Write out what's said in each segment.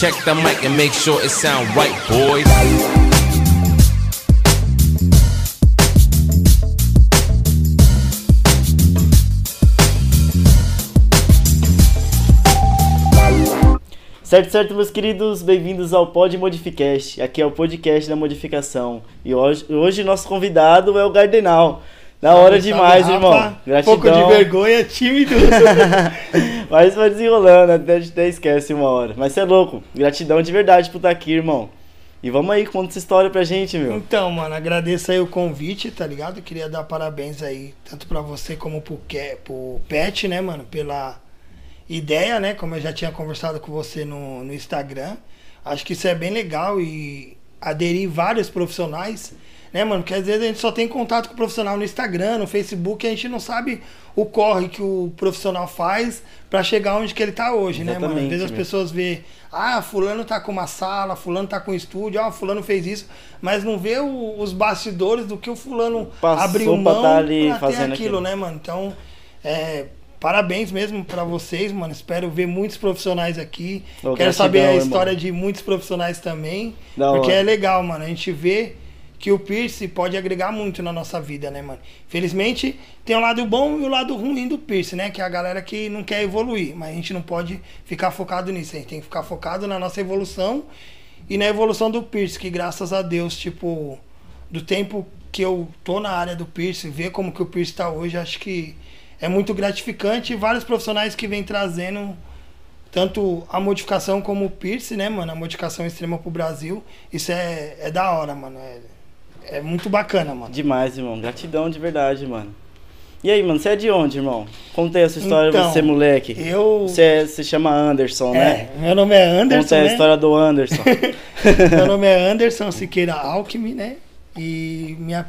Check the mic and make sure it sound right, boys. Certo, certo, meus queridos, bem-vindos ao Pod Modificast. Aqui é o podcast da modificação. E hoje, hoje nosso convidado é o Gardenal. Da hora demais, irmão. Gratidão. Pouco de vergonha, tímido. Mas vai desenrolando, até, até esquece uma hora. Mas você é louco. Gratidão de verdade por estar aqui, irmão. E vamos aí, conta essa história pra gente, meu. então, mano, agradeço aí o convite, tá ligado? Queria dar parabéns aí, tanto pra você como pro, Ke- pro Pet, né, mano, pela ideia, né? Como eu já tinha conversado com você no, no Instagram. Acho que isso é bem legal e aderir vários profissionais, né, mano? Porque às vezes a gente só tem contato com o profissional no Instagram, no Facebook, e a gente não sabe o corre que o profissional faz pra chegar onde que ele tá hoje, né, mano? Às Exatamente, vezes as pessoas vê, ah, fulano tá com uma sala, fulano tá com um estúdio, ah, fulano fez isso, mas não vê o- os bastidores do que o fulano Passou abriu mão tá pra ter aquilo, aquilo. né, mano? Então, é, parabéns mesmo pra vocês, mano. Espero ver muitos profissionais aqui. Quero saber a história irmão. de muitos profissionais também, porque hora. é legal, mano. A gente vê que o Pierce pode agregar muito na nossa vida, né, mano? Felizmente, tem o lado bom e o lado ruim do Pierce, né? Que é a galera que não quer evoluir. Mas a gente não pode ficar focado nisso. A gente tem que ficar focado na nossa evolução e na evolução do Pierce, que graças a Deus, tipo, do tempo que eu tô na área do Pierce, ver como que o Pierce tá hoje, acho que é muito gratificante. E vários profissionais que vêm trazendo tanto a modificação como o Pierce, né, mano? A modificação extrema pro Brasil. Isso é, é da hora, mano. É, é muito bacana, mano. Demais, irmão. Gratidão de verdade, mano. E aí, mano, você é de onde, irmão? Conta aí a sua história, Então, você, moleque. Eu. Você, é- você chama Anderson, né? É, meu nome é Anderson. Conta aí a né? história do Anderson. Meu nome é Anderson Siqueira Alckmin, né? E minha.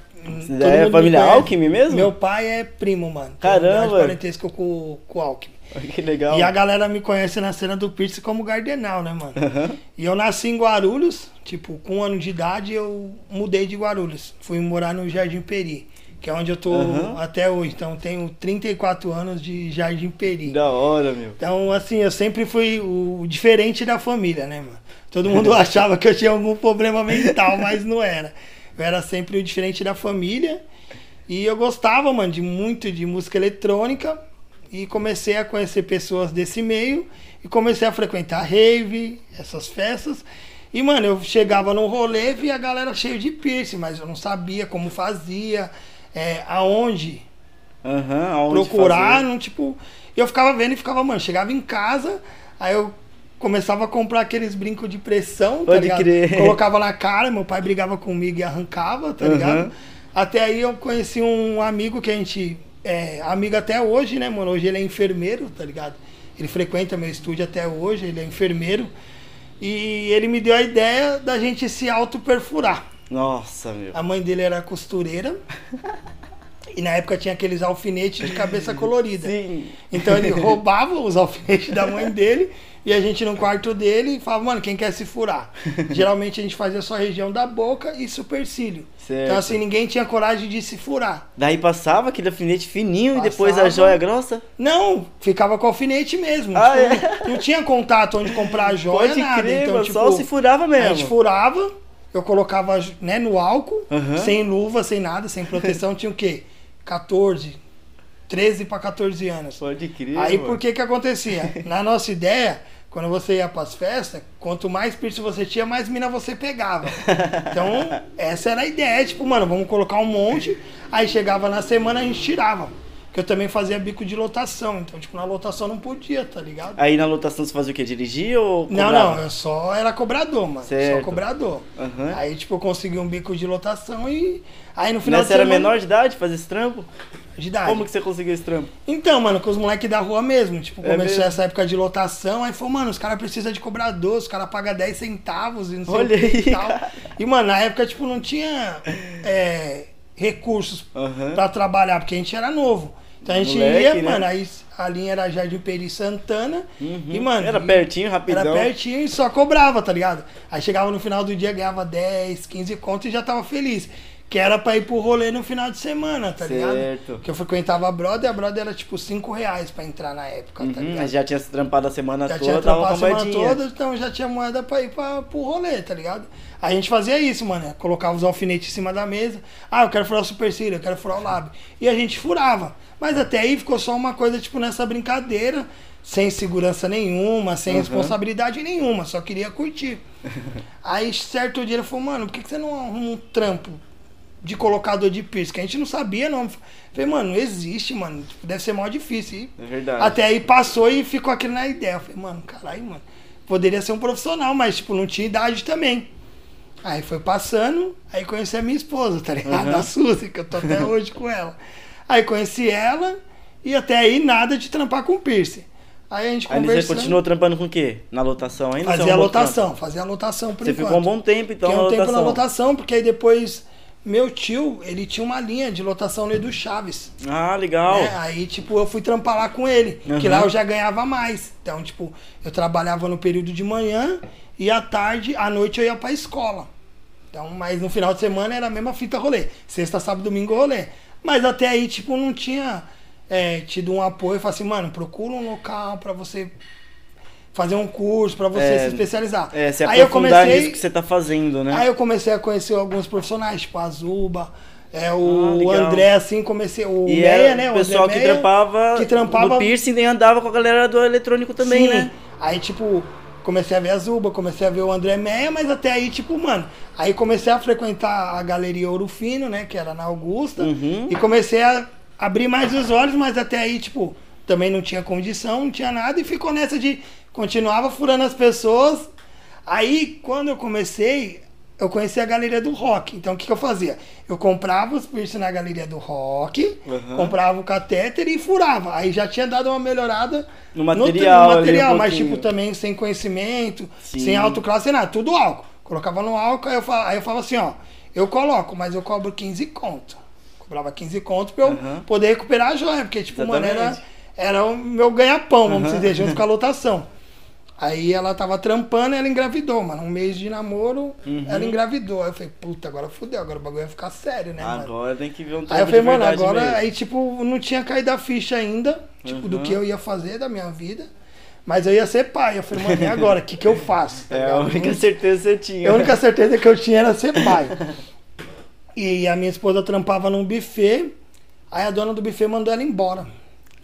É família. Alckmin mesmo? Meu pai é primo, mano. Tem Caramba! grande parentesco com, com o Alckmin. que legal. E a galera me conhece na cena do Pierce como Gardenal, né, mano? Aham. E eu nasci em Guarulhos, tipo, com um ano de idade eu mudei de Guarulhos. Fui morar no Jardim Peri, que é onde eu tô Aham. até hoje. Então tenho 34 anos de Jardim Peri. Da hora, meu. Então, assim, eu sempre fui o diferente da família, né, mano? Todo mundo achava que eu tinha algum problema mental, mas não era. Eu era sempre o diferente da família. E eu gostava, mano, de muito de música eletrônica. E comecei a conhecer pessoas desse meio. E comecei a frequentar rave, essas festas. E, mano, eu chegava num rolê e via a galera cheia de piercing, mas eu não sabia como fazia, é, aonde Aham, aonde procurar, fazer? não, tipo. Eu ficava vendo e ficava, mano, chegava em casa, aí eu começava a comprar aqueles brincos de pressão, tá Pode ligado? crer. Colocava na cara, meu pai brigava comigo e arrancava, tá Aham. ligado? Até aí eu conheci um amigo que a gente é amigo até hoje, né, mano? Hoje ele é enfermeiro, tá ligado? Ele frequenta meu estúdio até hoje, ele é enfermeiro. E ele me deu a ideia da gente se auto-perfurar. Nossa, meu. A mãe dele era costureira. E na época tinha aqueles alfinetes de cabeça colorida. Sim. Então ele roubava os alfinetes da mãe dele e a gente no quarto dele falava, mano, quem quer se furar? Geralmente a gente fazia só a região da boca e supercílio. Certo. Então assim, ninguém tinha coragem de se furar. Daí passava aquele alfinete fininho e depois a Passava. joia grossa? Não, ficava com alfinete mesmo. Ah, Tipo, é? Não tinha contato onde comprar a joia, Pode nada. crer, então, tipo, só se furava A mesmo. gente furava, eu colocava né, no álcool, Aham. sem luva, sem nada, sem proteção, tinha o quê? 14, 13 para 14 anos. Pode crer, Aí mano. por que que acontecia? Na nossa ideia, quando você ia pras festas, quanto mais piercing você tinha, mais mina você pegava. Então, essa era a ideia, tipo, mano, vamos colocar um monte, aí chegava na semana a gente tirava. Porque eu também fazia bico de lotação, então, tipo, na lotação não podia, tá ligado? Aí na lotação você fazia o quê? Dirigir ou Não, cobrava? não, eu só era cobrador, mano. Certo. Só cobrador. Aham. Aí, tipo, eu consegui um bico de lotação e. Aí no final de era semana. menor de idade fazer esse trampo? de idade. Como que você conseguiu esse trampo? Então, mano, com os moleques da rua mesmo. Tipo, É começou mesmo? essa época de lotação, aí falou, mano, os caras precisam de cobrador, os caras pagam 10 centavos e não sei Olha o que aí, e tal. cara. E, mano, na época, tipo, não tinha é, recursos Aham. pra trabalhar, porque a gente era novo. Então a gente Moleque, ia, né? mano, aí a linha era Jardim Peri Santana. E, mano. Era pertinho, rapidão. Era pertinho e só cobrava, tá ligado? Aí chegava no final do dia, ganhava 10, 15 conto e já tava feliz. Que era pra ir pro rolê no final de semana, tá ligado? Certo. Que eu frequentava a Brother, a Brother era tipo 5 reais pra entrar na época, tá Uhum, ligado? mas já tinha se trampado a semana Já toda, tinha trampado a semana moedinha. toda, então já tinha moeda pra ir pra, pro rolê, tá ligado? A gente fazia isso, mano. Colocava os alfinetes em cima da mesa. Ah, eu quero furar o supercílio, eu quero furar o lábio. E a gente furava. Mas até aí ficou só uma coisa, tipo, nessa brincadeira, sem segurança nenhuma, sem Uhum. responsabilidade nenhuma, só queria curtir. aí certo dia ele falou, mano, por que, que você não arruma um trampo de colocador de piercing? Que a gente não sabia, não. Falei, mano, não existe, mano. Tipo, Deve ser mó difícil. É verdade. até aí passou e ficou aquilo na ideia. Eu falei, mano, caralho, mano. Poderia ser um profissional, mas, tipo, não tinha idade também. Aí foi passando, aí conheci a minha esposa, tá ligado? Uhum. A Suzy, que eu tô até hoje com ela. Aí conheci ela e até aí nada de trampar com piercing. Aí a gente Aí você continuou trampando com o quê? Na lotação ainda? Fazia a lotação, fazia a lotação por Você enquanto. ficou um bom tempo, então, Fiquei um tempo na lotação, porque aí depois meu tio, ele tinha uma linha de lotação no Edu Chaves. Ah, legal. né? Aí, tipo, eu fui trampar lá com ele. Que Aham. lá eu já ganhava mais. Então, tipo, eu trabalhava no período de manhã e à tarde, à noite eu ia pra escola. Então, mas no final de semana era a mesma fita rolê. Sexta, sábado, domingo rolê. Mas até aí, tipo, não tinha é, tido um apoio. Falei assim, mano, procura um local pra você fazer um curso, pra você É, se especializar. É, se aí eu comecei, nisso que você tá fazendo, né? Aí eu comecei a conhecer alguns profissionais, tipo a Zuba, é, o Ah. André, assim, comecei. O e Meia, né? o pessoal que trampava, que trampava- no piercing nem andava com a galera do eletrônico também, Sim. né? Aí, tipo, comecei a ver a Zuba, comecei a ver o André Meia, mas até aí, tipo, mano. Aí comecei a frequentar a Galeria Ouro Fino, né? Que era na Augusta. Uhum. E comecei a abrir mais os olhos, mas até aí, tipo, também não tinha condição, não tinha nada. E ficou nessa de. Continuava furando as pessoas. Aí, quando eu comecei, eu conheci a galeria do rock. Então, o que, que eu fazia? Eu comprava os piercing na galeria do rock, Uhum. comprava o catéter e furava. Aí já tinha dado uma melhorada No no material no ali, material um mas pouquinho. tipo também sem conhecimento, Sim. sem autoclasse, sem nada, tudo álcool. Colocava no álcool, aí eu, falava, aí eu falava assim, ó, eu coloco, mas eu cobro 15 conto. Cobrava 15 conto pra eu Uhum. poder recuperar a joia, porque, tipo, mano, era, Exatamente. era o meu ganha-pão, vamos Uhum. dizer, junto com a lotação. Aí ela tava trampando e ela engravidou, mano. Um mês de namoro, Uhum. ela engravidou. Aí eu falei, puta, agora fudeu, agora o bagulho vai ficar sério, né, mano? Agora tem que ver um Aí eu falei, mano, agora. mesmo. Aí, tipo, não tinha caído a ficha ainda, tipo, do Uhum. que eu ia fazer da minha vida. Mas eu ia ser pai. Eu falei, mano, e agora? O que, que eu faço? Tá É a única certeza que você tinha. a única certeza que eu tinha era ser pai. E a minha esposa trampava num buffet. Aí a dona do buffet mandou ela embora.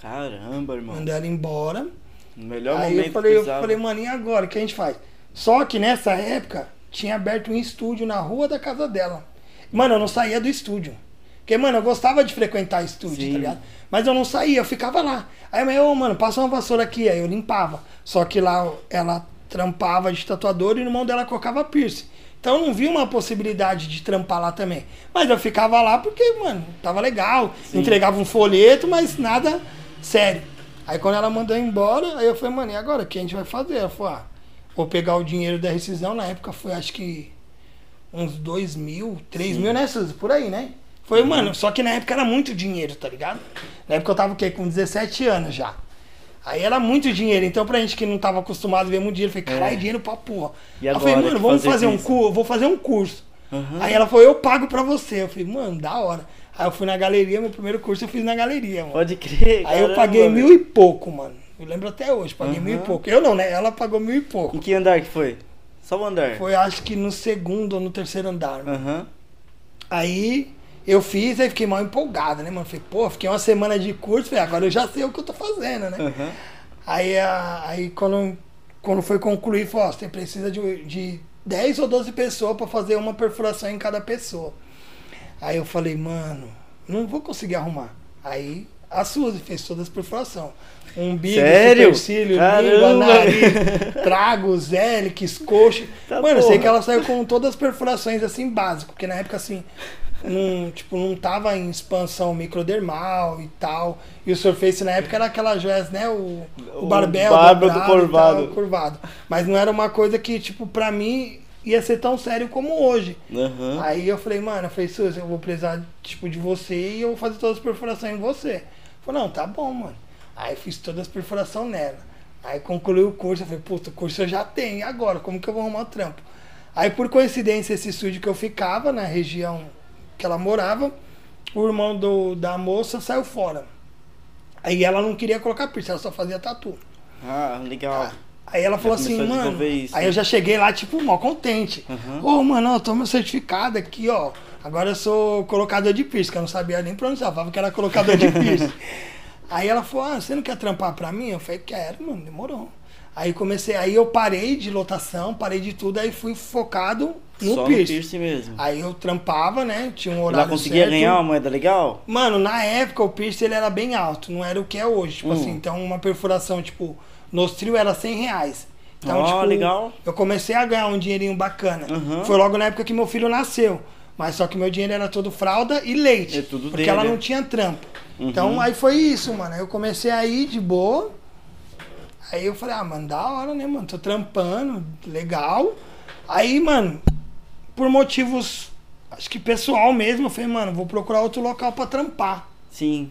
Caramba, irmão. Mandou ela embora. No melhor aí momento eu falei, eu falei, mano, e agora? O que a gente faz? Só que nessa época tinha aberto um estúdio na rua da casa dela. Mano, eu não saía do estúdio. Porque, mano, eu gostava de frequentar estúdio, Sim. tá ligado? Mas eu não saía, eu ficava lá. Aí mãe, ô, mano, passa uma vassoura aqui. Aí eu limpava. Só que lá ela trampava de tatuador e no mão dela colocava piercing. Então eu não vi uma possibilidade de trampar lá também. Mas eu ficava lá porque, mano, tava legal. Entregava um folheto, mas nada sério. Aí quando ela mandou embora, aí eu falei, mano, e agora? O que a gente vai fazer? Ela falou, ah, vou pegar o dinheiro da rescisão. Na época foi acho que uns 2 mil, 3 mil, né, Suzy? Por aí, né? Foi, mano, só que na época era muito dinheiro, tá ligado? Na época eu tava o quê? Com 17 anos já. Aí era muito dinheiro. Então, pra gente que não tava acostumado a ver muito dinheiro, eu falei, caralho, dinheiro pra porra. E Aí eu agora, falei, mano, vamos fazer fazer um curso, vou fazer um curso. Uhum. Aí ela falou, eu pago pra você. Eu falei, mano, da hora. Aí eu fui na galeria, meu primeiro curso eu fiz na galeria, mano. Pode crer. Aí eu paguei mil e pouco, mano. Eu lembro até hoje, paguei mil e pouco. Eu não, né? Ela pagou mil e pouco. Em que andar que foi? Só o andar. Foi acho que no segundo ou no terceiro andar, mano. Aham. Aí eu fiz, aí fiquei mal empolgado, né, mano? Falei, pô, fiquei uma semana de curso, falei, agora eu já sei o que eu tô fazendo, né? Aham. Aí, a- aí quando, quando foi concluir, falou, ó, você precisa de, de 10 ou 12 pessoas pra fazer uma perfuração em cada pessoa. Aí eu falei, mano, não vou conseguir arrumar. Aí a Suzy fez todas as perfurações. Umbigo, Sério? supercílio, língua, nariz, tragos, hélix, coxo. Tá mano, eu sei que ela saiu com todas as perfurações assim básicas, porque na época assim, não, tipo, não tava em expansão microdermal e tal. E o Surface na época era aquela joias, né? O, o O barbel, dobrado curvado. tal, curvado. Mas não era uma coisa que, tipo, pra mim ia ser tão sério como hoje. Aham. Aí eu falei, mano, eu falei, Suzy, eu vou precisar, tipo, de você e eu vou fazer todas as perfurações em você. Falei, não, tá bom, mano. Aí fiz todas as perfurações nela. Aí concluí o curso, eu falei, puta, o curso eu já tenho, e agora? Como que eu vou arrumar o trampo? Aí, por coincidência, esse estúdio que eu ficava, na região que ela morava, o irmão do, da moça saiu fora. Aí ela não queria colocar piercing, ela só fazia tatu. Ah, legal. Aí ela falou assim, mano. isso, aí né? eu já cheguei lá, tipo, mó contente. Ô, Uhum. mano, eu tô meu certificado aqui, ó. Agora eu sou colocador de piercing, que eu não sabia nem pronunciar, falava que era colocador de piercing. aí ela falou, ah, você não quer trampar pra mim? Eu falei, quero, mano, demorou. Aí comecei, aí eu parei de lotação, parei de tudo, aí fui focado no Só piercing. no piercing mesmo. Aí eu trampava, né? Tinha um Ela horário conseguia certo. ganhar uma moeda legal? Mano, na época o piercing ele era bem alto, não era o que é hoje. Tipo Hum. assim, então uma perfuração, tipo, nos trio era 100 reais. Então, Ó, tipo, legal. eu comecei a ganhar um dinheirinho bacana. Uhum. Foi logo na época que meu filho nasceu. Mas só que meu dinheiro era todo fralda e leite. É tudo porque dele, ela não tinha trampo. Uhum. Então aí foi isso, mano. Aí eu comecei a ir de boa. Aí eu falei, ah, mano, da hora, né, mano? Tô trampando, legal. Aí, mano, por motivos, acho que pessoal mesmo, eu falei, mano, vou procurar outro local pra trampar. Sim.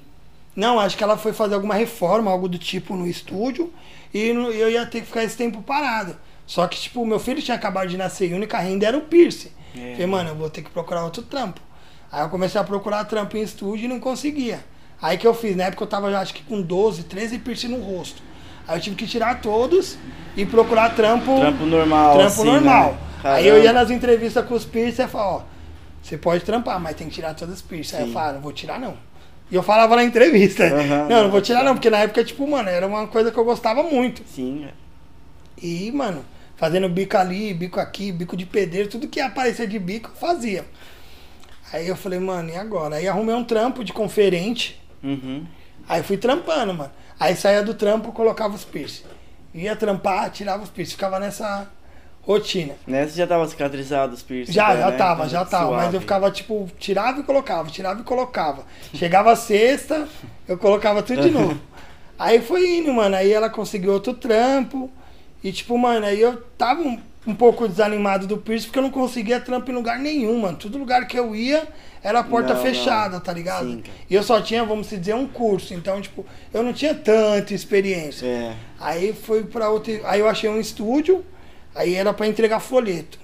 Não, acho que ela foi fazer alguma reforma, algo do tipo no estúdio, e eu ia ter que ficar esse tempo parado. Só que, tipo, meu filho tinha acabado de nascer e a única renda era o piercing. É. Falei, mano, eu vou ter que procurar outro trampo. Aí eu comecei a procurar trampo em estúdio e não conseguia. Aí que eu fiz, na época eu tava já acho que com 12, 13 piercing no rosto. Aí eu tive que tirar todos e procurar trampo. Trampo normal. Trampo assim, normal. Né? Aí eu ia nas entrevistas com os piercing e falava, ó, você pode trampar, mas tem que tirar todas as piercing. Aí eu Sim. falava, não vou tirar não. E eu falava na entrevista, Aham. não, não vou tirar não, porque na época, tipo, mano, era uma coisa que eu gostava muito. Sim. é. E, mano, fazendo bico ali, bico aqui, bico de pedreiro, tudo que aparecia de bico, eu fazia. Aí eu falei, mano, e agora? Aí arrumei um trampo de conferente, Uhum. aí fui trampando, mano. Aí saía do trampo, colocava os piercing. Ia trampar, tirava os piercing, ficava nessa rotina. Nessa já tava cicatrizado os piercing. Já, né, já né? tava, já tava. Mas Suave. eu ficava, tipo, tirava e colocava, tirava e colocava. Chegava a sexta, eu colocava tudo de novo. Aí foi indo, mano. Aí ela conseguiu outro trampo. E, tipo, mano, aí eu tava um, um pouco desanimado do piercing porque eu não conseguia trampo em lugar nenhum, mano. Todo lugar que eu ia era porta Não, fechada, não. tá ligado? Sim, e eu só tinha, vamos dizer, um curso. Então, tipo, eu não tinha tanta experiência. É. Aí foi pra outro. Aí eu achei um estúdio, aí era pra entregar folheto.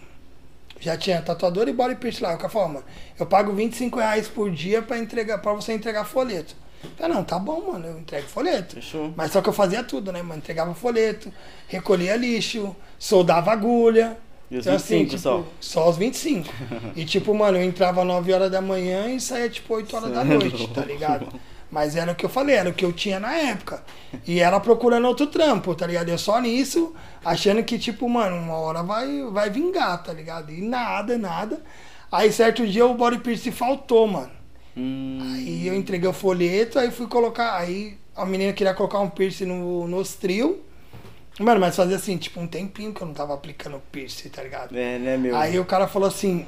Já tinha tatuador e body piercing lá. O cara falou, mano, eu pago 25 reais por dia pra, entregar, pra você entregar folheto. Eu falei, não, tá bom, mano, eu entrego folheto. Fechou. Mas só que eu fazia tudo, né, mano? Entregava folheto, recolhia lixo, soldava agulha. E os Então, assim, 25 tipo, só? só os 25. e tipo, mano, eu entrava 9 horas da manhã e saía tipo 8 horas da é noite, tá ligado? Mas era o que eu falei, era o que eu tinha na época. E ela procurando outro trampo, tá ligado? Eu só nisso, achando que, tipo, mano, uma hora vai, vai vingar, tá ligado? E nada, nada. Aí certo dia o body piercing faltou, mano. Hum, Aí eu entreguei o folheto, aí fui colocar. Aí a menina queria colocar um piercing no, nos trio. Mano, mas fazia assim, tipo, um tempinho que eu não tava aplicando piercing, tá ligado? é, né, meu? Aí o cara falou assim,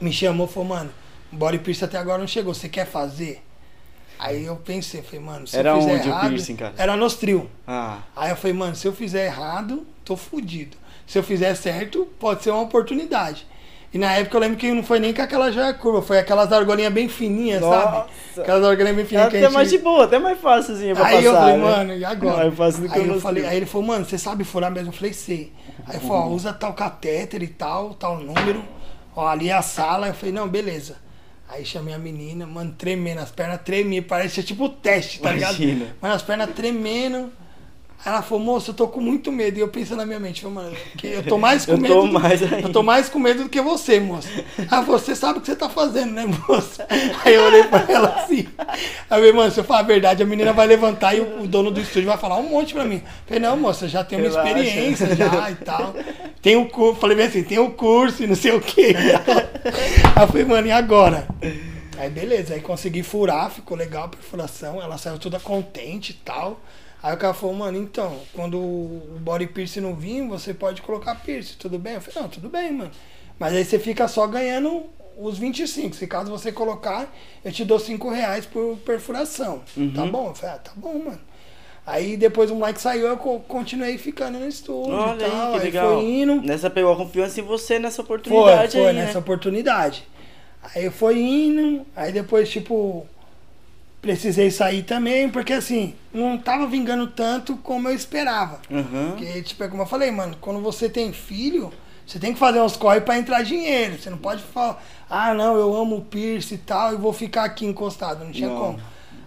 me chamou e falou, mano, o body piercing até agora não chegou, você quer fazer? Aí eu pensei, falei, mano, se Era eu fizer onde o errado. piercing, cara? Era nos trio. Ah, Aí eu falei, mano, se eu fizer errado, tô fudido. Se eu fizer certo, pode ser uma oportunidade. E na época eu lembro que não foi nem com aquela joia curva, foi aquelas argolinhas bem fininhas, sabe? Nossa. Aquelas argolinhas bem fininhas que a até gente... mais de boa, até mais fácilzinho pra Aí passar, eu falei, né? mano, e agora? Mais fácil do que aí, o eu falei, aí ele falou, mano, você sabe furar mesmo? Eu falei, sei. Aí ele falou, ó, usa tal catéter e tal, tal número. Ó, ali é a sala. Eu falei, não, beleza. Aí chamei a menina, mano, tremendo, as pernas tremendo, parecia tipo teste, tá Imagina. ligado? Mano, as pernas tremendo. Aí ela falou, moço, eu tô com muito medo. E eu pensei na minha mente, mano, que eu tô mais com Eu medo. tô do- mais ainda. eu tô mais com medo do que você, moço. Ah, você sabe o que você tá fazendo, né, moço? Aí eu olhei pra ela assim. Aí eu falei, mano, se eu falar a verdade, a menina vai levantar e o, dono do estúdio vai falar um monte pra mim. Eu falei, não, moça, já tem uma Relaxa. experiência já e tal. Tem o curso, falei bem assim, tem o curso e não sei o quê. Aí eu falei, mano, e agora? Aí beleza, aí consegui furar, ficou legal a perfuração, ela saiu toda contente e tal. Aí o cara falou, mano, então, quando o body piercing não vir, você pode colocar piercing, tudo bem? Eu falei, não, tudo bem, mano. Mas aí você fica só ganhando os 25. Se caso você colocar, eu te dou 5 reais por perfuração. Tá bom? Eu falei, ah, tá bom, mano. Aí depois o moleque saiu, eu co- continuei ficando no estúdio Olha e tal. aí, que legal. foi indo. Nessa pegou a confiança em você nessa Foi, oportunidade foi aí, nessa né? oportunidade. Aí foi indo, aí depois, tipo, precisei sair também, porque assim, não tava vingando tanto como eu esperava. Uhum. Porque, tipo, é como eu falei, mano, quando você tem filho, Você tem que fazer uns corre pra entrar dinheiro. Você não pode falar, ah, não, eu amo o Pierce e tal, e vou ficar aqui encostado. Não tinha Não. como.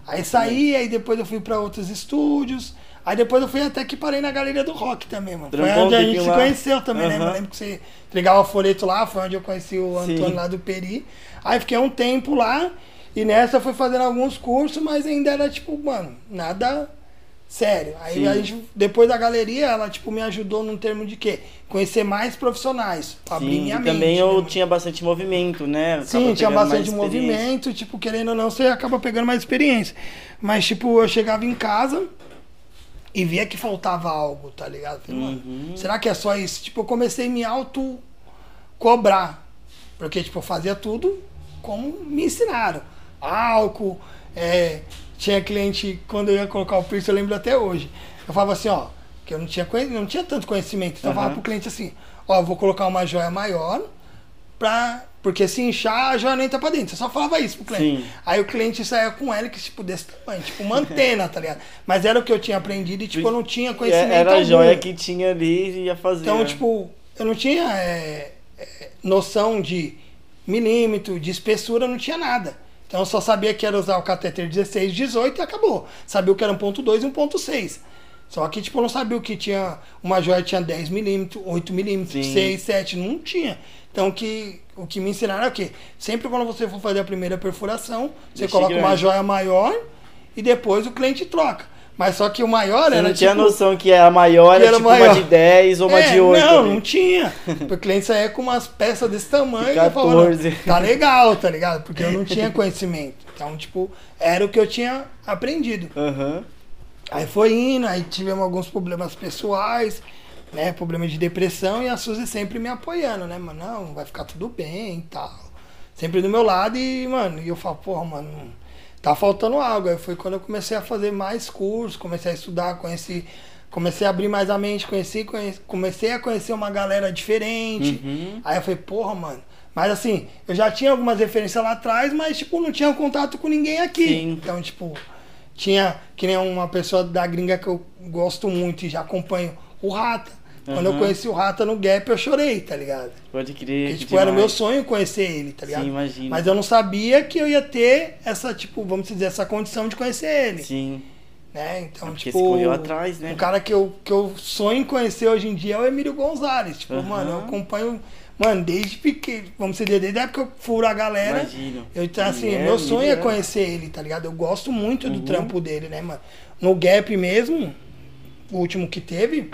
Aí saí, aí depois eu fui pra outros estúdios. Aí depois eu fui até que parei na Galeria do Rock também, mano. Foi Trampou onde a gente se lá. conheceu também, né? Aham. Eu lembro que você entregava folheto lá, foi onde eu conheci o Antônio Sim. lá do Peri. Aí fiquei um tempo lá, e nessa eu fui fazendo alguns cursos, mas ainda era tipo, mano, nada sério. Aí Sim. a gente, depois da galeria, ela tipo me ajudou num termo de quê? Conhecer mais profissionais, pra abrir Sim, minha e mente. também né, eu mano? tinha bastante movimento, né? Sim, tinha bastante movimento, tipo, querendo ou não, você acaba pegando mais experiência. Mas, tipo, eu chegava em casa e via que faltava algo, tá ligado? Falei, Uhum. mano, será que é só isso? Tipo, eu comecei a me auto-cobrar. Porque, tipo, eu fazia tudo como me ensinaram. Álcool, é, tinha cliente, quando eu ia colocar o piercing, eu lembro até hoje. Eu falava assim, ó, que eu não tinha, não tinha tanto conhecimento. Então eu falava pro cliente assim, ó, vou colocar uma joia maior, pra, porque se inchar, a joia não entra pra dentro. Eu só falava isso pro cliente. Sim. Aí o cliente saía com ela, que tipo, desse tamanho, tipo uma antena, tá ligado? Mas era o que eu tinha aprendido e, tipo, eu não tinha conhecimento Era a algum. joia que tinha ali e ia fazer. Então, né? tipo, eu não tinha é, é, noção de milímetro, de espessura, não tinha nada. Então eu só sabia que era usar o catéter 16, 18 e acabou. Sabia o que era 1.2 e 1.6. Só que, tipo, eu não sabia o que tinha. Uma joia tinha 10 milímetros, 8 milímetros, Sim. 6, 7, não tinha. Então que, o que me ensinaram é o quê? Sempre quando você for fazer a primeira perfuração, você Deixa coloca uma grande. joia maior e depois o cliente troca. Mas só que o maior Você era não tinha tipo, noção que a maior era era tipo maior. uma de 10 ou uma é, de 8. Não, ali. não tinha. O cliente saía com umas peças desse tamanho e eu 14. falava, tá legal, tá ligado? Porque eu não tinha conhecimento. Então, tipo, era o que eu tinha aprendido. Aham. Aí foi indo, aí tivemos alguns problemas pessoais, né? Problema de depressão e a Suzy sempre me apoiando, né, mano? Não, vai ficar tudo bem e tal. Sempre do meu lado e, mano, e eu falo, porra, mano, tá faltando algo. Aí foi quando eu comecei a fazer mais cursos, comecei a estudar, conheci, comecei a abrir mais a mente, conheci, conheci comecei a conhecer uma galera diferente. Uhum. Aí eu falei, porra, mano. Mas assim, eu já tinha algumas referências lá atrás, mas, tipo, não tinha contato com ninguém aqui. Sim. Então, tipo, tinha que nem uma pessoa da gringa que eu gosto muito e já acompanho, o Rata. Quando eu conheci o Rata no Gap, eu chorei, tá ligado? Pode crer. Porque, tipo, demais. era o meu sonho conhecer ele, tá ligado? Sim, imagino. Mas eu não sabia que eu ia ter essa, tipo, vamos dizer, essa condição de conhecer ele. Sim. Né? Então, É tipo. você correu atrás, né? Um cara que eu, que eu sonho em conhecer hoje em dia é o Emílio Gonzalez. Tipo, Aham. mano, eu acompanho, mano, desde pequeno, vamos dizer, desde a época que eu furo a galera. Imagino. Eu, então, assim, É, meu sonho é é- conhecer ele, tá ligado? Eu gosto muito do Uhum. trampo dele, né, mano? No Gap mesmo, o último que teve,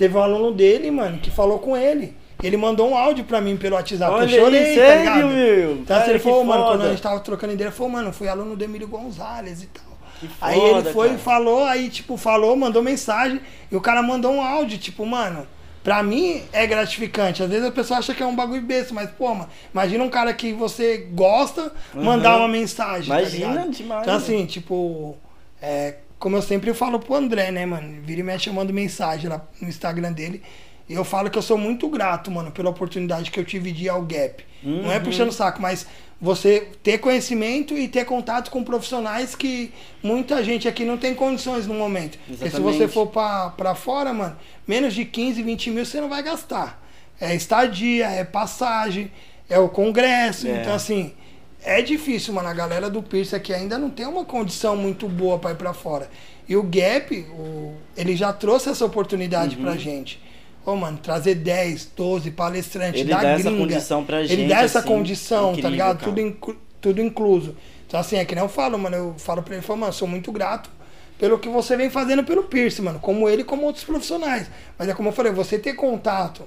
teve um aluno dele, mano, que falou com ele. Ele mandou um áudio pra mim pelo WhatsApp. Olha eu chorei, aí, tá sério, ligado? meu? Então, Cara, assim, ele falou, mano, quando foda. a gente tava trocando ideia, ele falou, mano, fui aluno do Emílio Gonzalez e tal. Que Aí foda, ele foi, cara. falou, aí, tipo, falou, mandou mensagem, e o cara mandou um áudio, tipo, mano, pra mim é gratificante. Às vezes a pessoa acha que é um bagulho besta, mas, pô, mano, imagina um cara que você gosta mandar Uhum. uma mensagem. tá Imagina, ligado? demais, Então, assim, tipo, é, como eu sempre falo pro André, né, mano? Vira e mexe, eu mando mensagem lá no Instagram dele. E eu falo que eu sou muito grato, mano, pela oportunidade que eu tive de ir ao Gap. Não é Uhum. puxando o saco, mas você ter conhecimento e ter contato com profissionais que muita gente aqui não tem condições no momento. Porque se você Exatamente. for pra, pra fora, mano, menos de 15, 20 mil você não vai gastar. É estadia, é passagem, é o congresso. É. Então, assim, é difícil, mano. A galera do Pierce aqui ainda não tem uma condição muito boa pra ir pra fora. E o Gap, o- ele já trouxe essa oportunidade Uhum. pra gente. Ô, mano, trazer 10, 12 palestrantes Ele da dá essa condição pra Ele gente, dá essa assim, condição, tá ligado? cara. Tudo, inclu- tudo incluso. Então, assim, é que nem eu falo, mano. Eu falo pra ele, falo, mano, sou muito grato pelo que você vem fazendo pelo Pierce, mano. Como ele, como outros profissionais. Mas é como eu falei, você ter contato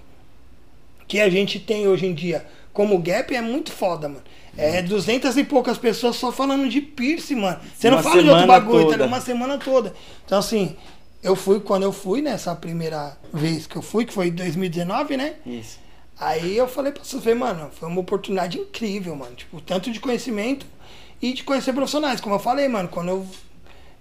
que a gente tem hoje em dia como Gap é muito foda, mano. É duzentas e poucas pessoas só falando de piercing, mano. Você não Uma fala de outro bagulho, tá toda. ligado? Uma semana toda. Então, assim, eu fui, quando eu fui nessa primeira vez que eu fui, que foi em 2019, né? Isso. Aí eu falei pra você, mano, foi uma oportunidade incrível, mano. Tipo, tanto de conhecimento e de conhecer profissionais. Como eu falei, mano, quando eu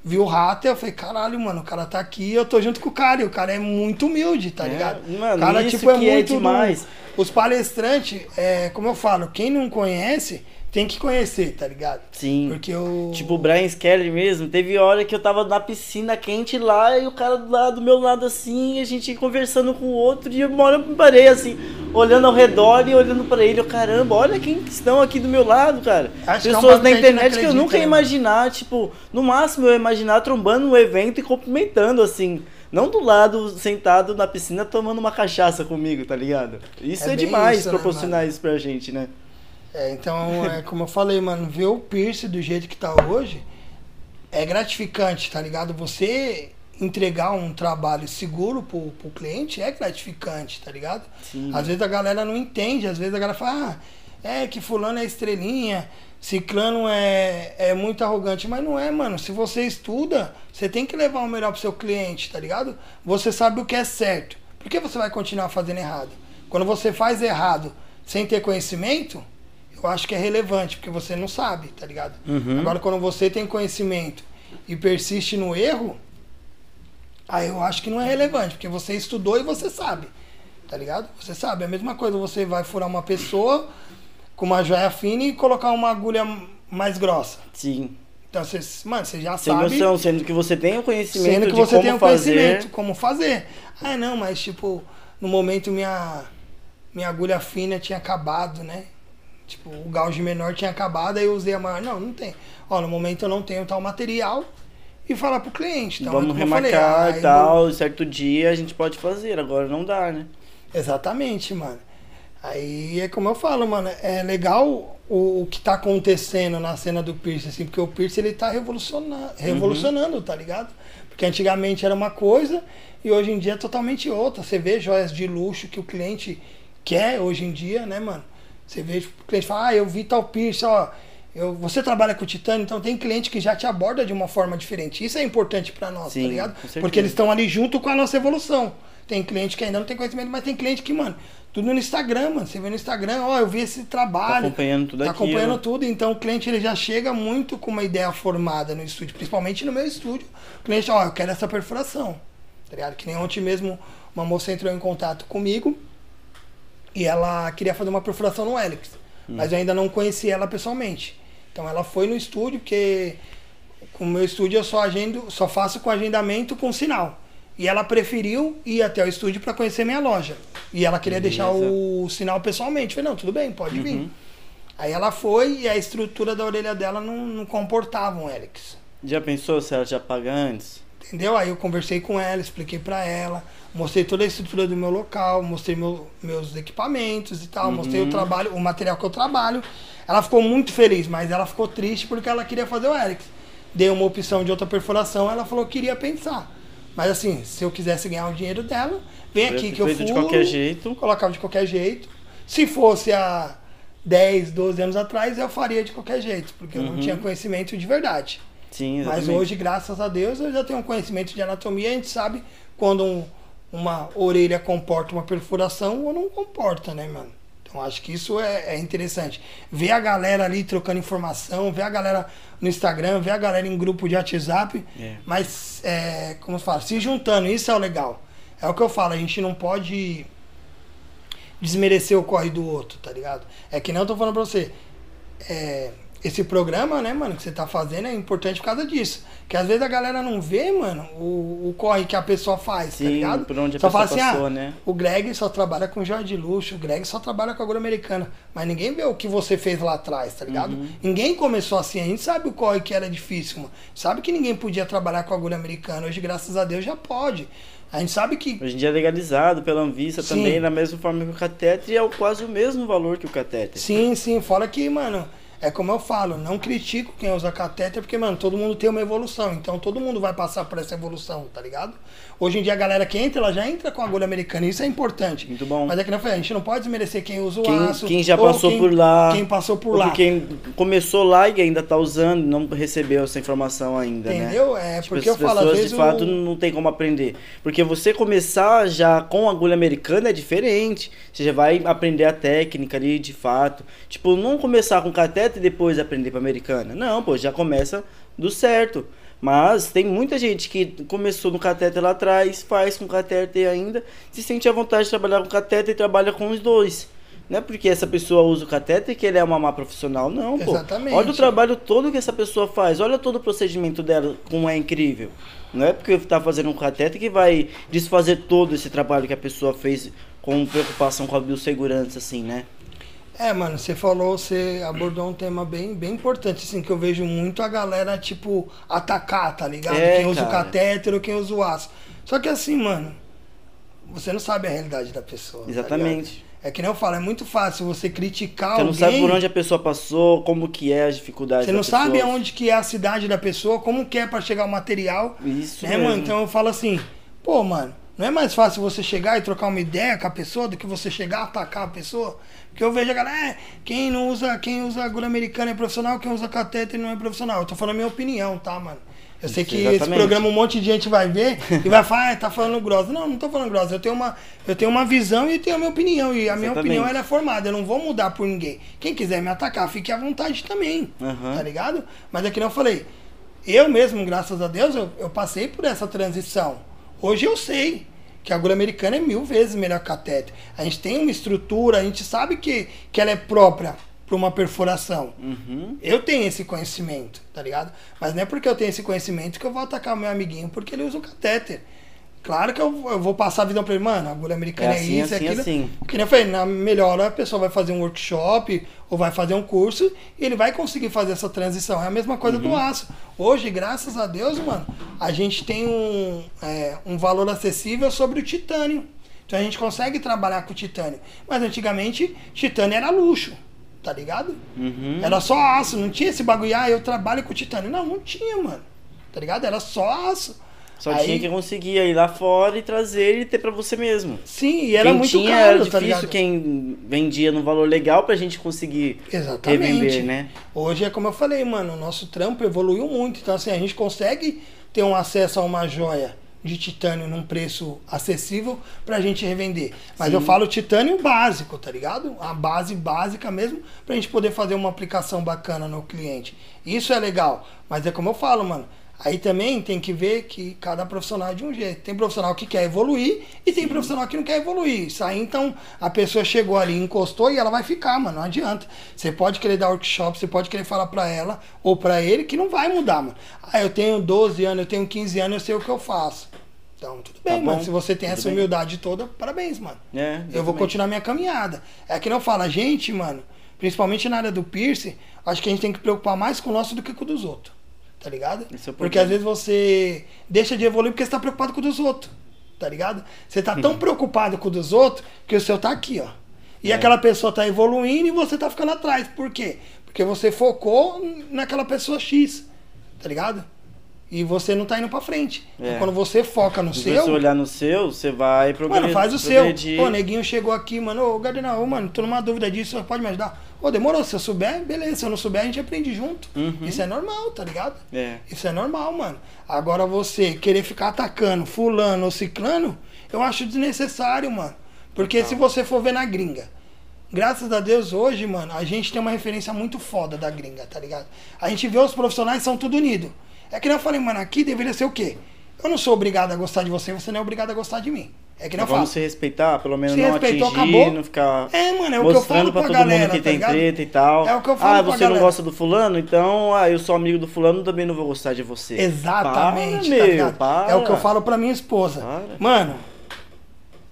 vi o Rata, eu falei, caralho, mano, o cara tá aqui eu tô junto com o cara. E o cara é muito humilde, tá É, ligado? mano, o cara, isso tipo, é que é muito do- demais. os palestrantes, é, como eu falo, quem não conhece, tem que conhecer, tá ligado? Sim. Porque o. Tipo, o Brian Skelly mesmo, teve hora que eu tava na piscina quente lá e o cara do lado do meu lado assim, a gente conversando com o outro, e uma hora eu parei assim, olhando ao redor e olhando pra ele, eu, caramba, olha quem estão aqui do meu lado, cara. Acho é um Pessoas bagulho na internet que eu nunca ia né? imaginar, tipo, no máximo eu ia imaginar trombando no evento e cumprimentando, assim. Não do lado, sentado na piscina, tomando uma cachaça comigo, tá ligado? Isso É é, demais isso, né, proporcionar isso pra gente, né? É, então, é, como eu falei, mano, ver o Pierce do jeito que tá hoje é gratificante, tá ligado? Você entregar um trabalho seguro pro, pro cliente é gratificante, tá ligado? Sim. Às vezes a galera não entende, às vezes a galera fala, ah, é que fulano é estrelinha, ciclano é, é muito arrogante, mas não é, mano. Se você estuda, você tem que levar o melhor pro seu cliente, tá ligado? Você sabe o que é certo. Por que você vai continuar fazendo errado? Quando você faz errado sem ter conhecimento, eu acho que é relevante, porque você não sabe, tá ligado? Uhum. Agora, quando você tem conhecimento e persiste no erro, aí eu acho que não é relevante, porque você estudou e você sabe, tá ligado? Você sabe, é a mesma coisa, você vai furar uma pessoa com uma joia fina e colocar uma agulha mais grossa. Sim. Então, você, mano, você já Sem sabe. noção, sendo que você tem o conhecimento Sendo que você tem o fazer. conhecimento, como fazer. Ah, não, mas tipo, no momento minha, minha agulha fina tinha acabado, né? Tipo, o gauge menor tinha acabado, aí eu usei a maior. Não, não tem. Ó, no momento eu não tenho tal material e falar pro cliente. Então, é Vamos falei, remarcar aí e tal, certo dia a gente pode fazer, agora não dá, né? Exatamente, mano. Aí é como eu falo, mano, é legal o, o que tá acontecendo na cena do Pierce, assim, porque o Pierce ele tá revolucionando, revolucionando, tá ligado? Porque antigamente era uma coisa e hoje em dia é totalmente outra. Você vê joias de luxo que o cliente quer hoje em dia, né, mano? Você vê tipo, o cliente fala, ah, eu vi tal Pierce, ó. Eu, você trabalha com titânio, então tem cliente que já te aborda de uma forma diferente. Isso é importante pra nós, Sim, tá ligado? Porque eles estão ali junto com a nossa evolução. Tem cliente que ainda não tem conhecimento, mas tem cliente que, mano, tudo no Instagram, mano. Você vê no Instagram, ó, eu vi esse trabalho. Tá acompanhando tudo Tá aquilo. acompanhando tudo, então o cliente ele já chega muito com uma ideia formada no estúdio, principalmente no meu estúdio. O cliente, ó, eu quero essa perfuração. Tá ligado? Que nem ontem mesmo uma moça entrou em contato comigo e ela queria fazer uma perfuração no Helix. Hum. Mas eu ainda não conhecia ela pessoalmente. Então ela foi no estúdio, porque com o meu estúdio eu só agendo, só faço com agendamento com sinal. E ela preferiu ir até o estúdio para conhecer minha loja. E ela queria deixar Beleza. o sinal pessoalmente. Eu falei, não, tudo bem, pode vir. Uhum. Aí ela foi e a estrutura da orelha dela não, não comportava um Helix. Já pensou se ela já paga antes? Entendeu? Aí eu conversei com ela, expliquei pra ela, mostrei toda a estrutura do meu local, mostrei meu- meus equipamentos e tal, mostrei o trabalho, o material que eu trabalho. Ela ficou muito feliz, mas ela ficou triste porque ela queria fazer o Helix. Dei uma opção de outra perfuração, ela falou que queria pensar. Mas assim, se eu quisesse ganhar o dinheiro dela, vem aqui que eu furo, de qualquer jeito. colocava de qualquer jeito. Se fosse há 10, 12 anos atrás, eu faria de qualquer jeito, porque eu não Uhum. tinha conhecimento de verdade. Sim, Mas exatamente. hoje, graças a Deus, eu já tenho um conhecimento de anatomia. A gente sabe quando um- uma orelha comporta uma perfuração ou não comporta, né, mano? Então acho que isso é, é interessante. Ver a galera ali trocando informação, ver a galera no Instagram, ver a galera em grupo de WhatsApp. É. Mas, é, como se fala, se juntando, isso é o legal. É o que eu falo, a gente não pode desmerecer o corre do outro, tá ligado? É que não eu tô falando pra você. É, esse programa, né, mano, que você tá fazendo é importante por causa disso. Que às vezes a galera não vê, mano, o, o corre que a pessoa faz, tá Sim, ligado? por onde a só pessoa fala assim, passou, ah, né? o Greg só trabalha com joia de luxo, o Greg só trabalha com agulha americana. Mas ninguém vê o que você fez lá atrás, tá ligado? Uhum. Ninguém começou assim, a gente sabe o corre que era difícil, mano. Sabe que ninguém podia trabalhar com agulha americana. Hoje, graças a Deus, já pode. A gente sabe que Hoje em dia é legalizado pela Anvisa Sim. também, da mesma forma que o catéter, e é quase o mesmo valor que o catéter. Sim, sim, fora que, mano, é como eu falo, não critico quem usa catéter, porque, mano, todo mundo tem uma evolução, então todo mundo vai passar por essa evolução, tá ligado? Hoje em dia a galera que entra, ela já entra com agulha americana, isso é importante. Muito bom. Mas é que não foi, a gente não pode desmerecer quem usa o Quem, aço. quem já ou passou quem- por lá. Quem passou por lá. Quem começou lá e ainda tá usando, não recebeu essa informação ainda, né? Entendeu? É, Tipo, porque eu as falo, às pessoas vezes de fato o- não tem como aprender. Porque você começar já com agulha americana é diferente. Você já vai aprender a técnica ali de fato. Tipo, não começar com cateter e depois aprender pra americana. Não, pô, já começa do certo. Mas tem muita gente que começou no catéter lá atrás, faz com catéter ainda, se sente à vontade de trabalhar com catéter e trabalha com os dois. Não é porque essa pessoa usa o catéter que ele é uma má profissional, não, pô. Exatamente. Olha o trabalho todo que essa pessoa faz, olha todo o procedimento dela, como é incrível. Não é porque tá fazendo um catéter que vai desfazer todo esse trabalho que a pessoa fez com preocupação com a biossegurança, assim, né? É, mano, você falou, você abordou um tema bem, bem importante, assim, que eu vejo muito a galera, tipo, atacar, tá ligado? É, quem usa o cara. catéter ou quem usa o aço. Só que assim, mano, você não sabe a realidade da pessoa. tá Exatamente. ligado? é que nem eu falo, é muito fácil você criticar Você não alguém. sabe por onde a pessoa passou, como que é as dificuldades Você não sabe pessoa. aonde que é a cidade da pessoa, como que é pra chegar o material. Isso né, mesmo. mano? Então eu falo assim, pô, mano, não é mais fácil você chegar e trocar uma ideia com a pessoa do que você chegar a atacar a pessoa? Porque eu vejo a galera, é, quem não usa, quem usa agulha americana é profissional, quem usa catéter não é profissional. Eu tô falando a minha opinião, tá, mano? Eu sei que esse Exatamente. programa um monte de gente vai ver e vai falar, ah, tá falando grossa. Não, não tô falando grossa. Eu tenho uma, eu tenho uma visão e tenho a minha opinião. E a minha Exatamente. opinião ela é formada. Eu não vou mudar por ninguém. Quem quiser me atacar, fique à vontade também. Aham. Tá ligado? Mas é que eu falei. Eu mesmo, graças a Deus, eu, eu passei por essa transição. Hoje eu sei que a agulha americana é mil vezes melhor que a catéter. A gente tem uma estrutura, a gente sabe que, que ela é própria para uma perfuração. Uhum. Eu tenho esse conhecimento, tá ligado? Mas não é porque eu tenho esse conhecimento que eu vou atacar o meu amiguinho porque ele usa o catéter. Claro que eu, eu vou passar a visão pra ele, mano, a agulha americana É é, assim, isso, é assim, aquilo. assim. Que nem eu falei, na melhor hora a pessoa vai fazer um workshop ou vai fazer um curso e ele vai conseguir fazer essa transição. É a mesma coisa Uhum. do aço. Hoje, graças a Deus, mano, a gente tem um, é, um valor acessível sobre o titânio. Então a gente consegue trabalhar com o titânio. Mas antigamente, titânio era luxo, tá ligado? Uhum. Era só aço, não tinha esse bagulho, ah, eu trabalho com titânio. Não, não tinha, mano. Tá ligado? Era só aço. Só Aí- tinha que conseguir ir lá fora e trazer e ter pra você mesmo. Sim, e era quem muito tinha caro, era tá difícil, ligado? quem vendia no valor legal pra gente conseguir Exatamente. revender, né? Hoje é como eu falei, mano, o nosso trampo evoluiu muito. Então, assim, a gente consegue ter um acesso a uma joia de titânio num preço acessível pra gente revender. Mas Sim. eu falo titânio básico, tá ligado? A base básica mesmo, pra gente poder fazer uma aplicação bacana no cliente. Isso é legal. Mas é como eu falo, mano. Aí também tem que ver que cada profissional é de um jeito. Tem profissional que quer evoluir e tem profissional que não quer evoluir. Isso aí, então, a pessoa chegou ali, encostou e ela vai ficar, mano. Não adianta. Você pode querer dar workshop, você pode querer falar pra ela ou pra ele que não vai mudar, mano. Ah, eu tenho 12 anos, eu tenho 15 anos, eu sei o que eu faço. Então, tudo bem, Tá mano. bom. Se você tem Tudo essa bem. humildade toda, parabéns, mano. É, Eu vou continuar minha caminhada. É que não fala, gente, mano, principalmente na área do piercing, acho que a gente tem que preocupar mais com o nosso do que com o dos outros. Tá ligado? É porque às vezes você deixa de evoluir porque você tá preocupado com o dos outros. Tá ligado? Você tá Uhum. tão preocupado com o dos outros que o seu tá aqui, ó. E É. aquela pessoa tá evoluindo e você tá ficando atrás. Por quê? Porque você focou naquela pessoa X. Tá ligado? E você não tá indo pra frente. É. Então, quando você foca no Se seu. você olhar no seu, você vai progredir. Mano, faz o seu. Pô, neguinho chegou aqui, mano. Ô, Gardinal, ô, mano, tô numa dúvida disso, pode me ajudar? Ô, demorou. Se eu souber, beleza. Se eu não souber, a gente aprende junto. Uhum. Isso é normal, tá ligado? É. Isso é normal, mano. Agora você querer ficar atacando fulano ou ciclano, eu acho desnecessário, mano. Porque se você for ver na gringa, graças a Deus hoje, mano, a gente tem uma referência muito foda da gringa, tá ligado? A gente vê os profissionais são tudo unido. É que nem eu falei, mano, aqui deveria ser o quê? Eu não sou obrigado a gostar de você, você não é obrigado a gostar de mim. É que falo. Vamos se respeitar, pelo menos Se não atingir, acabou. não ficar É, mano, é o que eu mostrando falo pra pra todo galera, mundo que tá tem ligado? treta e tal. É o que eu falo ah, você não gosta do fulano? Então, ah, eu sou amigo do fulano, também não vou gostar de você. Exatamente, Para, tá meu. É o que eu falo pra minha esposa. Para. Mano,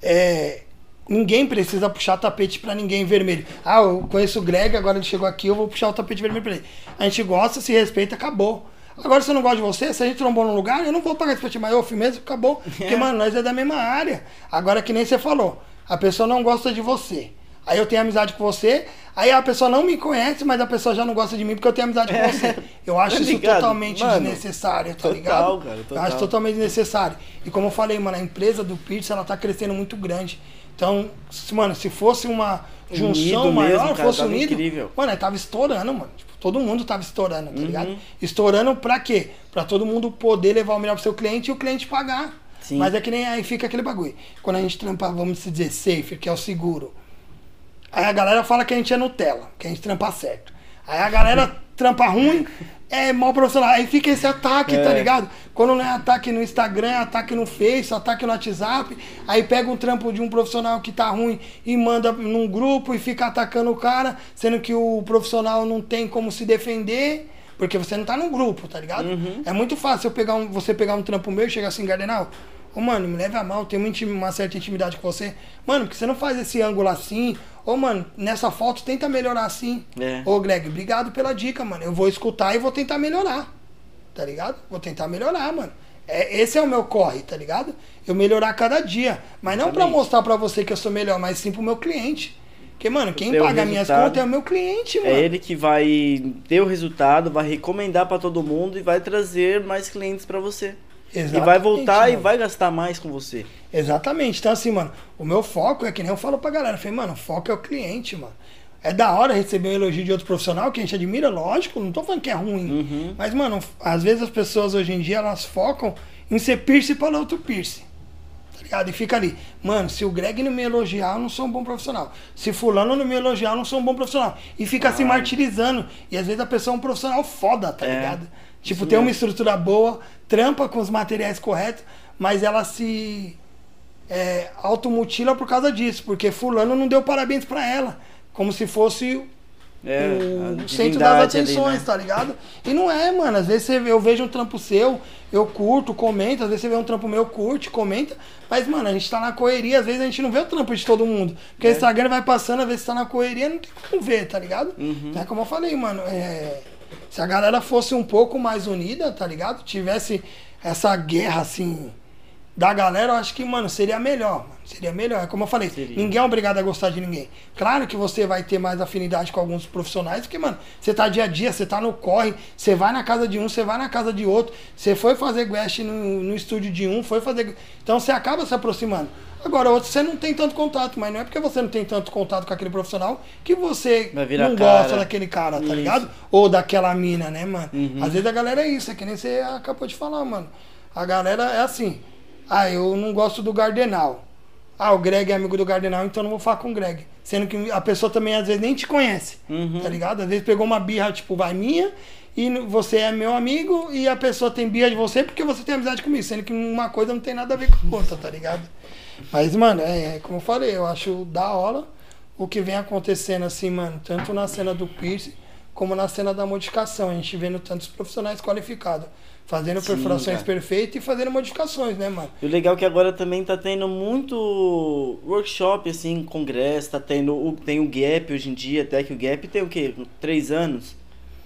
é. Ninguém precisa puxar tapete pra ninguém vermelho. Ah, eu conheço o Greg, agora ele chegou aqui, eu vou puxar o tapete vermelho pra ele. A gente gosta, se respeita, acabou. Agora, se eu não gosto de você, se a gente trombou num lugar, eu não vou pagar esse pra ti, mas eu fui mesmo, acabou. Porque, mano, nós é da mesma área. Agora, que nem você falou, a pessoa não gosta de você. Aí eu tenho amizade com você, aí a pessoa não me conhece, mas a pessoa já não gosta de mim porque eu tenho amizade com você. Eu acho Tá isso totalmente Mano, desnecessário, tá total, ligado? cara, Eu total. acho totalmente desnecessário. E como eu falei, mano, a empresa do Pierce, ela tá crescendo muito grande. Então, mano, se fosse uma junção Unido maior, mesmo, cara, fosse unido, incrível. mano, tava estourando, mano. Tipo, todo mundo tava estourando, tá Uhum. ligado? Estourando pra quê? Pra todo mundo poder levar o melhor pro seu cliente e o cliente pagar. Sim. Mas é que nem aí fica aquele bagulho. Quando a gente trampa, vamos dizer, safe, que é o seguro. Aí a galera fala que a gente é Nutella, que a gente trampa certo. Aí a galera trampa ruim, é mal profissional. Aí fica esse ataque, É. tá ligado? Quando não é ataque no Instagram, é ataque no Face, ataque no WhatsApp. Aí pega um trampo de um profissional que tá ruim e manda num grupo e fica atacando o cara, sendo que o profissional não tem como se defender. Porque você não tá no grupo, tá ligado? Uhum. É muito fácil eu pegar um, você pegar um trampo meu e chegar assim, Gardenal, ô mano, me leve a mal, tenho uma, uma certa intimidade com você. Mano, porque você não faz esse ângulo assim? Ô, mano, nessa foto tenta melhorar assim. É. Ô, Greg, obrigado pela dica, mano. Eu vou escutar e vou tentar melhorar. Tá ligado? Vou tentar melhorar, mano. É, esse é o meu corre, tá ligado? Eu melhorar cada dia. Mas não pra Exatamente. mostrar pra você que eu sou melhor, mas sim pro meu cliente. Porque, mano, quem paga minhas contas é o meu cliente, mano. É ele que vai ter o resultado, vai recomendar pra todo mundo e vai trazer mais clientes pra você. E vai Exatamente, voltar e mano. vai gastar mais com você. Exatamente. Então, assim, mano, o meu foco é que nem eu falo pra galera. Eu falei, mano, o foco é o cliente, mano. É da hora receber um elogio de outro profissional que a gente admira, lógico, não tô falando que é ruim. Uhum. Mas, mano, às vezes as pessoas hoje em dia, elas focam em ser pierce para outro pierce. Tá ligado? E fica ali, mano, se o Greg não me elogiar, eu não sou um bom profissional. Se fulano não me elogiar, eu não sou um bom profissional. E fica se martirizando. E às vezes a pessoa é um profissional foda, tá É, ligado? Tipo, isso tem uma mesmo. estrutura boa, trampa com os materiais corretos, mas ela se é, automutila por causa disso, porque fulano não deu parabéns pra ela, como se fosse É, o centro das divindade ali, atenções, né? tá ligado? E não é, mano, às vezes eu vejo um trampo seu, eu curto, comento, às vezes você vê um trampo meu, curte, comenta, mas, mano, a gente tá na correria, às vezes a gente não vê o trampo de todo mundo, porque É. o Instagram vai passando, às vezes tá na correria, não tem como ver, tá ligado? Uhum. É como eu falei, mano, é, se a galera fosse um pouco mais unida, tá ligado? Tivesse essa guerra, assim, da galera, eu acho que, mano, seria melhor, mano. Seria melhor. É como eu falei, Seria. ninguém é obrigado a gostar de ninguém. Claro que você vai ter mais afinidade com alguns profissionais, porque, mano, você tá dia a dia, você tá no corre, você vai na casa de um, você vai na casa de outro, você foi fazer guest no, no estúdio de um, foi fazer. Então você acaba se aproximando. Agora, outro você não tem tanto contato, mas não é porque você não tem tanto contato com aquele profissional que você não cara. gosta daquele cara, tá Isso. ligado? Ou daquela mina, né, mano? Uhum. Às vezes a galera é isso, é que nem você acabou de falar, mano. A galera é assim. Ah, eu não gosto do Gardenal. Ah, o Greg é amigo do Gardenal, então não vou falar com o Greg. Sendo que a pessoa também às vezes nem te conhece, Uhum. tá ligado? Às vezes pegou uma birra, tipo, vai minha, e você é meu amigo, e a pessoa tem birra de você porque você tem amizade comigo. Sendo que uma coisa não tem nada a ver com a outra, tá ligado? Mas, mano, é, é como eu falei, eu acho da hora o que vem acontecendo assim, mano, tanto na cena do piercing como na cena da modificação. A gente vendo tantos profissionais qualificados fazendo perfurações perfeitas e fazendo modificações, né, mano? E o legal é que agora também tá tendo muito workshop, assim, congresso, tá tendo. Tem o Gap hoje em dia, até que o Gap tem o quê? Três anos?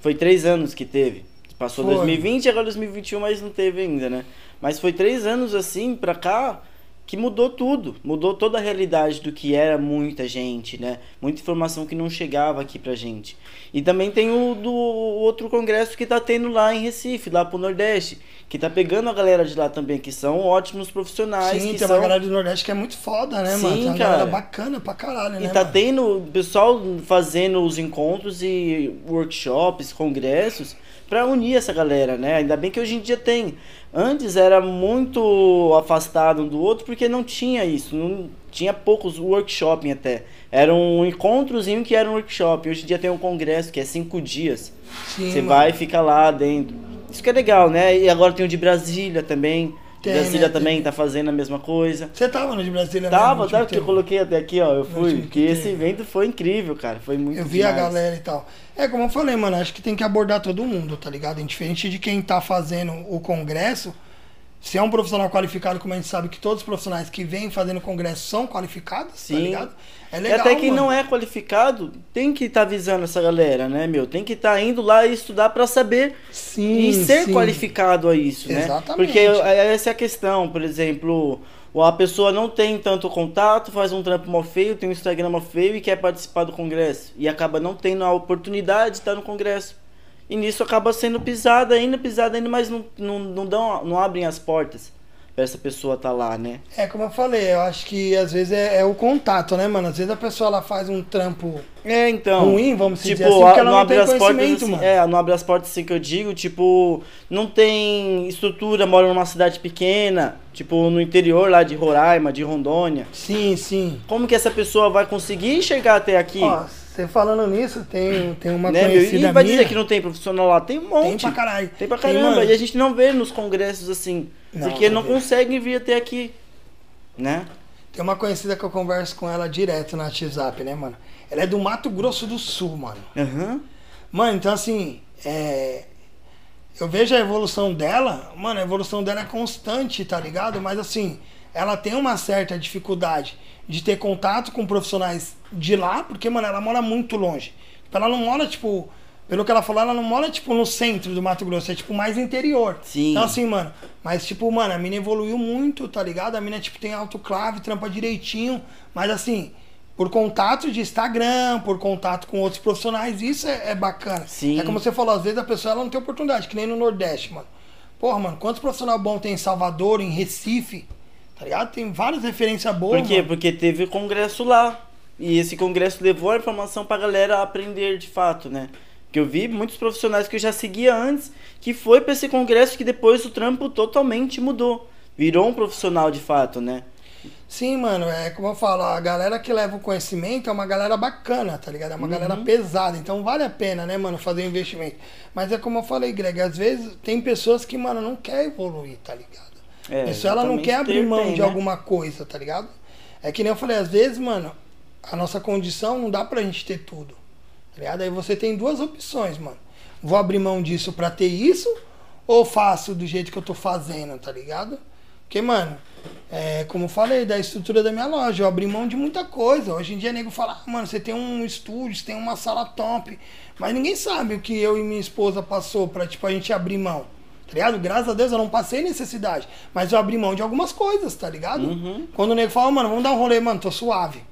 Foi três anos que teve. Passou Foi. 2020 agora 2021, mas não teve ainda, né? Mas foi três anos assim pra cá que mudou tudo. Mudou toda a realidade do que era muita gente, né? Muita informação que não chegava aqui pra gente. E também tem o do outro congresso que tá tendo lá em Recife, lá pro Nordeste. Que tá pegando a galera de lá também, que são ótimos profissionais. Sim, tem são... uma galera do Nordeste que é muito foda, né, mano? Sim, Tem uma cara. galera bacana pra caralho, né? E tá mano? tendo o pessoal fazendo os encontros e workshops, congressos pra unir essa galera, né? Ainda bem que hoje em dia tem. Antes era muito afastado um do outro porque não tinha isso, não tinha poucos workshops até. Era um encontrozinho que era um workshop. Hoje em dia tem um congresso que é cinco dias. Sim, Você mano. vai e fica lá dentro. Isso que é legal, né? E agora tem o de Brasília também. Tem, Brasília né? também Tem. tá fazendo a mesma coisa. Você tava no de Brasília? Tava, tava, que eu coloquei até aqui, ó. Eu fui. Que esse evento foi incrível, cara. Foi muito Eu vi a demais. galera e tal. É, como eu falei, mano, acho que tem que abordar todo mundo, tá ligado? Indiferente de quem tá fazendo o congresso, se é um profissional qualificado, como a gente sabe que todos os profissionais que vêm fazendo congresso são qualificados, tá Sim. ligado? É E legal, até quem não é qualificado tem que estar visando essa galera, né, meu? Tem que estar indo lá e estudar pra saber Sim, e ser sim. qualificado a isso, né? Exatamente. Porque essa é a questão, por exemplo, a pessoa não tem tanto contato, faz um trampo mó feio, tem um Instagram mó feio e quer participar do congresso. E acaba não tendo a oportunidade de estar no congresso. E nisso acaba sendo pisada ainda, pisada ainda, mas não, não, não, dão, não abrem as portas pra essa pessoa estar lá, né? É, como eu falei, eu acho que às vezes é, é o contato, né, mano? Às vezes a pessoa ela faz um trampo É, então. ruim, vamos tipo, dizer assim, porque ela não não abre as portas assim, mano. É, não abre as portas assim que eu digo, tipo, não tem estrutura, mora numa cidade pequena, tipo, no interior lá de Roraima, de Rondônia. Sim, sim. Como que essa pessoa vai conseguir chegar até aqui? Ó, Você falando nisso, tem, tem uma né, meu? conhecida E vai minha. dizer que não tem profissional lá? Tem um monte. Tem pra caralho. Tem pra Tem, caramba. mano. e a gente não vê nos congressos assim. Não, porque não não conseguem vir até aqui. Né? Tem uma conhecida que eu converso com ela direto no WhatsApp, né, mano? Ela é do Mato Grosso do Sul, mano. Aham. Mano, então assim, é... eu vejo a evolução dela, mano, a evolução dela é constante, tá ligado? Mas assim, ela tem uma certa dificuldade de ter contato com profissionais de lá, porque, mano, ela mora muito longe. Ela não mora, tipo, pelo que ela falou, ela não mora, tipo, no centro do Mato Grosso, é, tipo, mais interior. Sim. Então, assim, mano, mas, tipo, mano, a mina evoluiu muito, tá ligado? A mina, tipo, tem autoclave, trampa direitinho, mas, assim, por contato de Instagram, por contato com outros profissionais, isso é, é bacana. Sim. É como você falou, às vezes a pessoa ela não tem oportunidade, que nem no Nordeste, mano. Porra, mano, quantos profissionais bons tem em Salvador, em Recife, tá ligado? Tem várias referências boas, Por quê? mano. Porque teve congresso lá. E esse congresso levou a informação pra galera aprender de fato, né? Que eu vi muitos profissionais que eu já seguia antes, que foi pra esse congresso que depois o trampo totalmente mudou. Virou um profissional de fato, né? Sim, mano, é como eu falo, a galera que leva o conhecimento é uma galera bacana, tá ligado? É uma galera pesada, então vale a pena, né, mano, fazer investimento. Mas é como eu falei, Greg, às vezes tem pessoas que, mano, não quer evoluir, tá ligado? É, ela não quer abrir mão tem, de né? alguma coisa, tá ligado? É que nem eu falei, às vezes, mano, a nossa condição não dá pra gente ter tudo, tá ligado? Aí você tem duas opções, mano. Vou abrir mão disso pra ter isso ou faço do jeito que eu tô fazendo, tá ligado? Porque, mano, é, como eu falei, da estrutura da minha loja, eu abri mão de muita coisa. Hoje em dia, nego fala, ah, mano, você tem um estúdio, você tem uma sala top. Mas ninguém sabe o que eu e minha esposa passou pra, tipo, a gente abrir mão. Tá ligado? Graças a Deus eu não passei necessidade. Mas eu abri mão de algumas coisas, tá ligado? Uhum. Quando o nego fala, mano, vamos dar um rolê, mano, tô suave.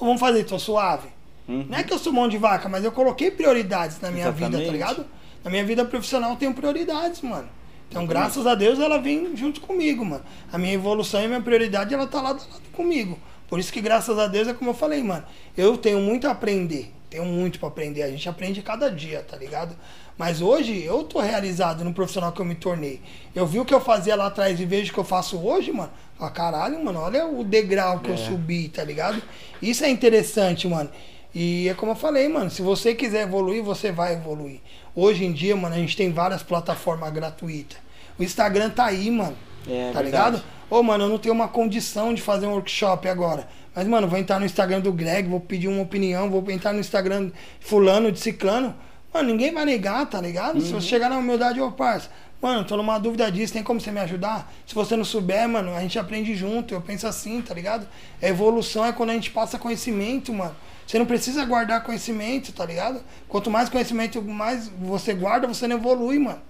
Ou vamos fazer, tô suave. Uhum. Não é que eu sou mão de vaca, mas eu coloquei prioridades na minha vida, tá Exatamente. ligado? Na minha vida profissional eu tenho prioridades, mano. Então, graças a Deus, ela vem junto comigo, mano. A minha evolução e a minha prioridade, ela tá lado a lado comigo. Por isso que, graças a Deus, é como eu falei, mano. Eu tenho muito a aprender. Tenho muito pra aprender. A gente aprende cada dia, tá ligado? Mas hoje, eu tô realizado no profissional que eu me tornei. Eu vi o que eu fazia lá atrás e vejo o que eu faço hoje, mano. Fala, caralho, mano, olha o degrau que eu subi, tá ligado? Isso é interessante, mano. E é como eu falei, mano, se você quiser evoluir, você vai evoluir. Hoje em dia, mano, a gente tem várias plataformas gratuitas. O Instagram tá aí, mano. É, tá verdade. ligado? Ô, mano, eu não tenho uma condição de fazer um workshop agora. Mas, mano, vou entrar no Instagram do Greg, vou pedir uma opinião, vou entrar no Instagram fulano, de ciclano. Mano, ninguém vai negar, tá ligado? Se você chegar na humildade, ô, parça, mano, tô numa dúvida disso, tem como você me ajudar? Se você não souber, mano, a gente aprende junto. Eu penso assim, tá ligado? A evolução é quando a gente passa conhecimento, mano. Você não precisa guardar conhecimento, tá ligado? Quanto mais conhecimento mais você guarda, você não evolui, mano.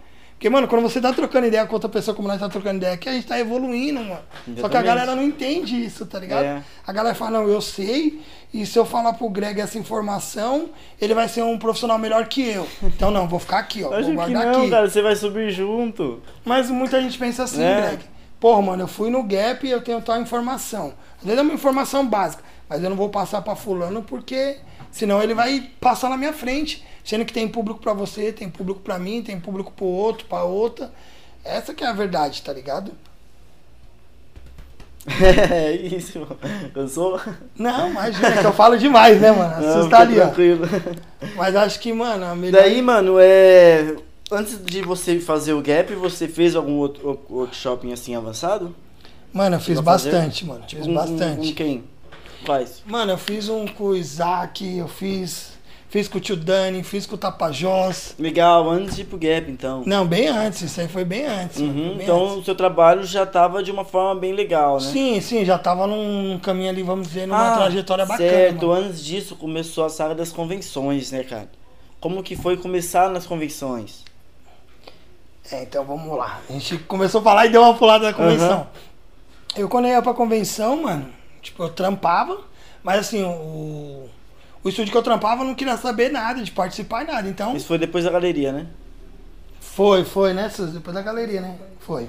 Porque, mano, quando você tá trocando ideia com outra pessoa, como nós tá trocando ideia aqui, a gente tá evoluindo, mano. Só que a Exatamente. galera não entende isso, tá ligado? É. A galera fala, não, eu sei, e se eu falar pro Greg essa informação, ele vai ser um profissional melhor que eu. Então, não, vou ficar aqui, ó. Vou guardar não, aqui. cara, você vai subir junto. Mas muita gente pensa assim, É. Greg. Porra, mano, eu fui no Gap e eu tenho tal informação. Às vezes é uma informação básica, mas eu não vou passar pra fulano porque senão ele vai passar na minha frente. Sendo que tem público pra você, tem público pra mim, tem público pro outro, pra outra. Essa que é a verdade, tá ligado? É isso, mano. Eu sou. Não, imagina, que eu falo demais, né, mano? Não, Assusta fica ali, ó. tranquilo. Mas acho que, mano, a melhor... Daí, mano, é. Antes de você fazer o gap, você fez algum outro workshop assim avançado? Mano, eu fiz fazer? bastante, mano. Fiz Com- bastante. Com quem? Quais? Mano, eu fiz um com o Isaac, eu fiz... Fiz com o tio Dani, fiz com o Tapajós. Legal, antes de ir pro gap, então. Não, bem antes, isso aí foi bem antes. Uhum, bem então antes. o seu trabalho já tava de uma forma bem legal, né? Sim, sim, já tava num caminho ali, vamos dizer, numa Ah, trajetória bacana. Certo, mano. antes disso começou a saga das convenções, né, cara? Como que foi começar nas convenções? É, então vamos lá. A gente começou a falar e deu uma pulada da convenção. Eu quando eu ia pra convenção, mano, tipo, eu trampava, mas assim, o, o estúdio que eu trampava não queria saber nada, de participar em nada. Então, Isso foi depois da galeria, né? foi, foi, né, Suzy? Depois da galeria, né? Foi.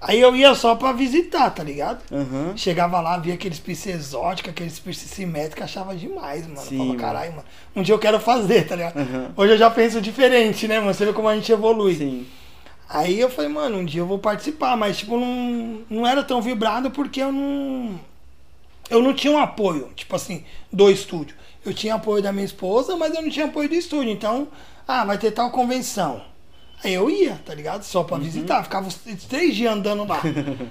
Aí eu ia só pra visitar, tá ligado? Aham. Chegava lá, via aqueles piercing exóticos, aqueles piercing simétricos, achava demais, mano. Sim, Falava, caralho, mano. Um dia eu quero fazer, tá ligado? Aham. Hoje eu já penso diferente, né, mano? Você vê como a gente evolui. Sim. Aí eu falei, mano, um dia eu vou participar, mas tipo, não, não era tão vibrado porque eu não. Eu não tinha um apoio, tipo assim, do estúdio. Eu tinha apoio da minha esposa, mas eu não tinha apoio do estúdio. Então, ah, vai ter tal convenção. Aí eu ia, tá ligado? Só pra visitar. Ficava os três dias andando lá.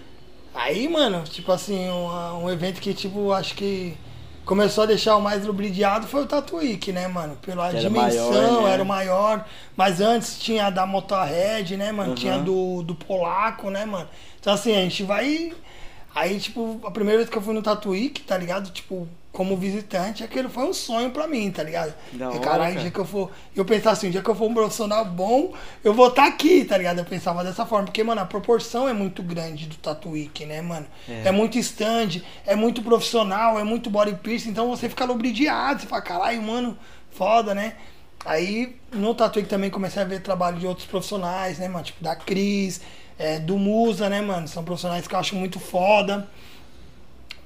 Aí, mano, tipo assim, um, um evento que, tipo, acho que começou a deixar o mais lubridiado foi o Tatuíque, né, mano? Pela era dimensão, maior, né? era o maior. Mas antes tinha a da Motorhead, né, mano? Uhum. Tinha do, do Polaco, né, mano? Então, assim, a gente vai. Aí, tipo, a primeira vez que eu fui no Tatuíque, tá ligado? Tipo, como visitante, aquele foi um sonho pra mim, tá ligado? Da E, caralho, dia que eu for. Eu pensava assim, o dia que eu for um profissional bom, eu vou estar aqui, tá ligado? Eu pensava dessa forma. Porque, mano, a proporção é muito grande do Tatuíque, né, mano? É. É. muito stand, é muito profissional, é muito body piercing, então você fica lubridiado, você fala, caralho, mano, foda, né? Aí no Tatuíque também comecei a ver trabalho de outros profissionais, né, mano? Tipo da Cris, é, do Musa, né, mano? São profissionais que eu acho muito foda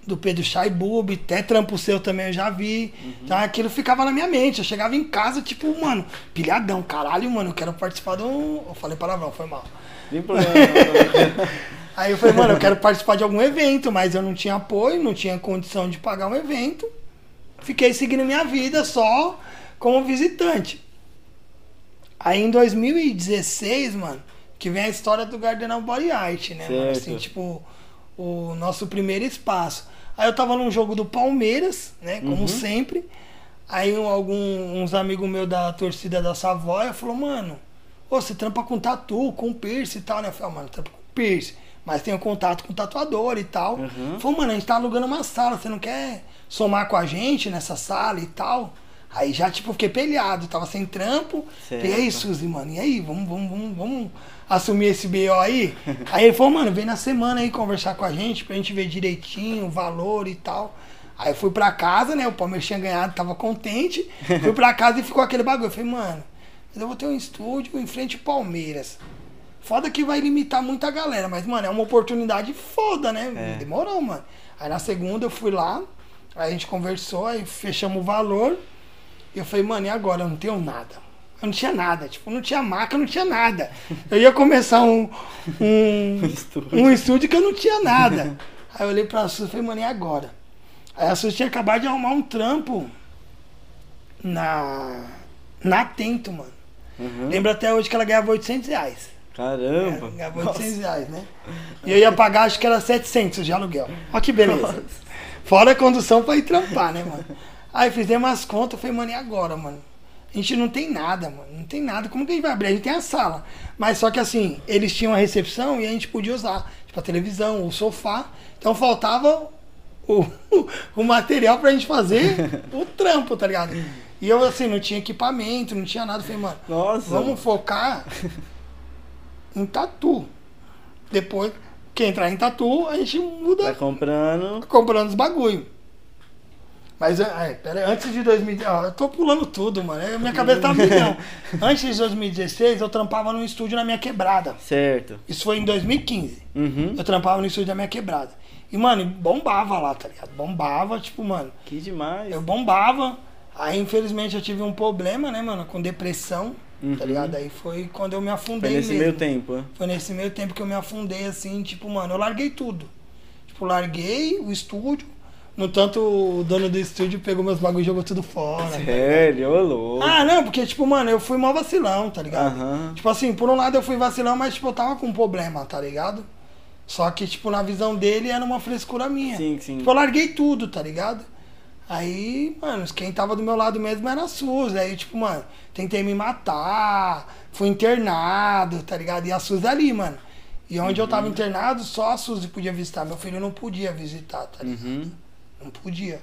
do Pedro Chaibub, até trampo seu também eu já vi. Então aquilo ficava na minha mente. Eu chegava em casa, tipo, mano, pilhadão, caralho, mano, eu quero participar de um. Eu falei palavrão, foi mal. Nem problema. Aí eu falei, mano, eu quero participar de algum evento, mas eu não tinha apoio, não tinha condição de pagar um evento. Fiquei seguindo minha vida só como visitante. Aí em 2016, mano, que vem a história do Gardenal Body Art, né, mano? Certo. Assim, tipo, o nosso primeiro espaço. Aí eu tava num jogo do Palmeiras, né, como Uhum. sempre. Aí um, algum, uns amigos meus da torcida da Savoia falou, mano, ô, você trampa com tatu, com piercing e tal, né? Eu falei, ah, mano, trampa com piercing, mas tenho contato com tatuador e tal. Uhum. Falou, mano, a gente tá alugando uma sala, você não quer somar com a gente nessa sala e tal? Aí já, tipo, fiquei pelhado, tava sem trampo. Certo. E aí, Suzy, mano, e aí, vamos, vamos, vamos, vamos assumir esse BO aí? aí ele falou, mano, vem na semana aí conversar com a gente pra gente ver direitinho o valor e tal. Aí eu fui pra casa, né? O Palmeiras tinha ganhado, tava contente. Fui pra casa e ficou aquele bagulho. Eu falei, mano, eu vou ter um estúdio em frente ao Palmeiras. Foda que vai limitar muita galera, mas, mano, é uma oportunidade foda, né? É. Demorou, mano. Aí na segunda eu fui lá, aí a gente conversou, aí fechamos o valor. E eu falei, mano, e agora? Eu não tenho nada. Eu não tinha nada, tipo, não tinha maca, não tinha nada. Eu ia começar um, um, Estúdio. um estúdio que eu não tinha nada. Aí eu olhei pra Suzy e falei, mano, e agora? Aí a Suzy tinha acabado de arrumar um trampo na, na Atento, mano. Uhum. Lembro até hoje que ela ganhava 800 reais. Caramba. Ganhava Nossa. 800 reais, né? E eu ia pagar, acho que era 700 de aluguel. Olha que beleza. Fora a condução pra ir trampar, né, mano? Aí fizemos as contas, falei, mano, e agora, mano? A gente não tem nada, mano. Não tem nada. Como que a gente vai abrir? A gente tem a sala. Mas só que assim, eles tinham a recepção e a gente podia usar, tipo, a televisão, o sofá. Então faltava o, o material pra gente fazer o trampo, tá ligado? E eu, assim, não tinha equipamento, não tinha nada. Eu falei, mano, Nossa. vamos focar em tatu. Depois que entrar em tatu, a gente muda Tá comprando. comprando os bagulho. Mas é, pera aí, antes de 2016, ó, eu tô pulando tudo, mano. é, Minha cabeça tá milhão. Antes de 2016, eu trampava num estúdio na minha quebrada. Certo. Isso foi em 2015. Uhum. Eu trampava no estúdio da minha quebrada. E, mano, bombava lá, tá ligado? Bombava, tipo, mano, Que demais. eu bombava. Aí, infelizmente, eu tive um problema, né, mano, com depressão, tá Uhum. ligado? Aí foi quando eu me afundei Foi nesse mesmo. meio tempo. Foi nesse meio tempo que eu me afundei, assim, tipo, mano, eu larguei tudo. Tipo, larguei o estúdio. No tanto, o dono do estúdio pegou meus bagulhos e jogou tudo fora. tá? Sério, ô louco. Ah, não, porque, tipo, mano, eu fui mó vacilão, tá ligado? Aham. Tipo assim, por um lado eu fui vacilão, mas, tipo, eu tava com um problema, tá ligado? Só que, tipo, na visão dele era uma frescura minha. Sim, sim. Tipo, eu larguei tudo, tá ligado? Aí, mano, quem tava do meu lado mesmo era a Suzy. Aí, tipo, mano, tentei me matar, fui internado, tá ligado? E a Suzy ali, mano. E onde eu Uhum. tava internado, só a Suzy podia visitar. Meu filho não podia visitar, tá ligado? Uhum. Não podia.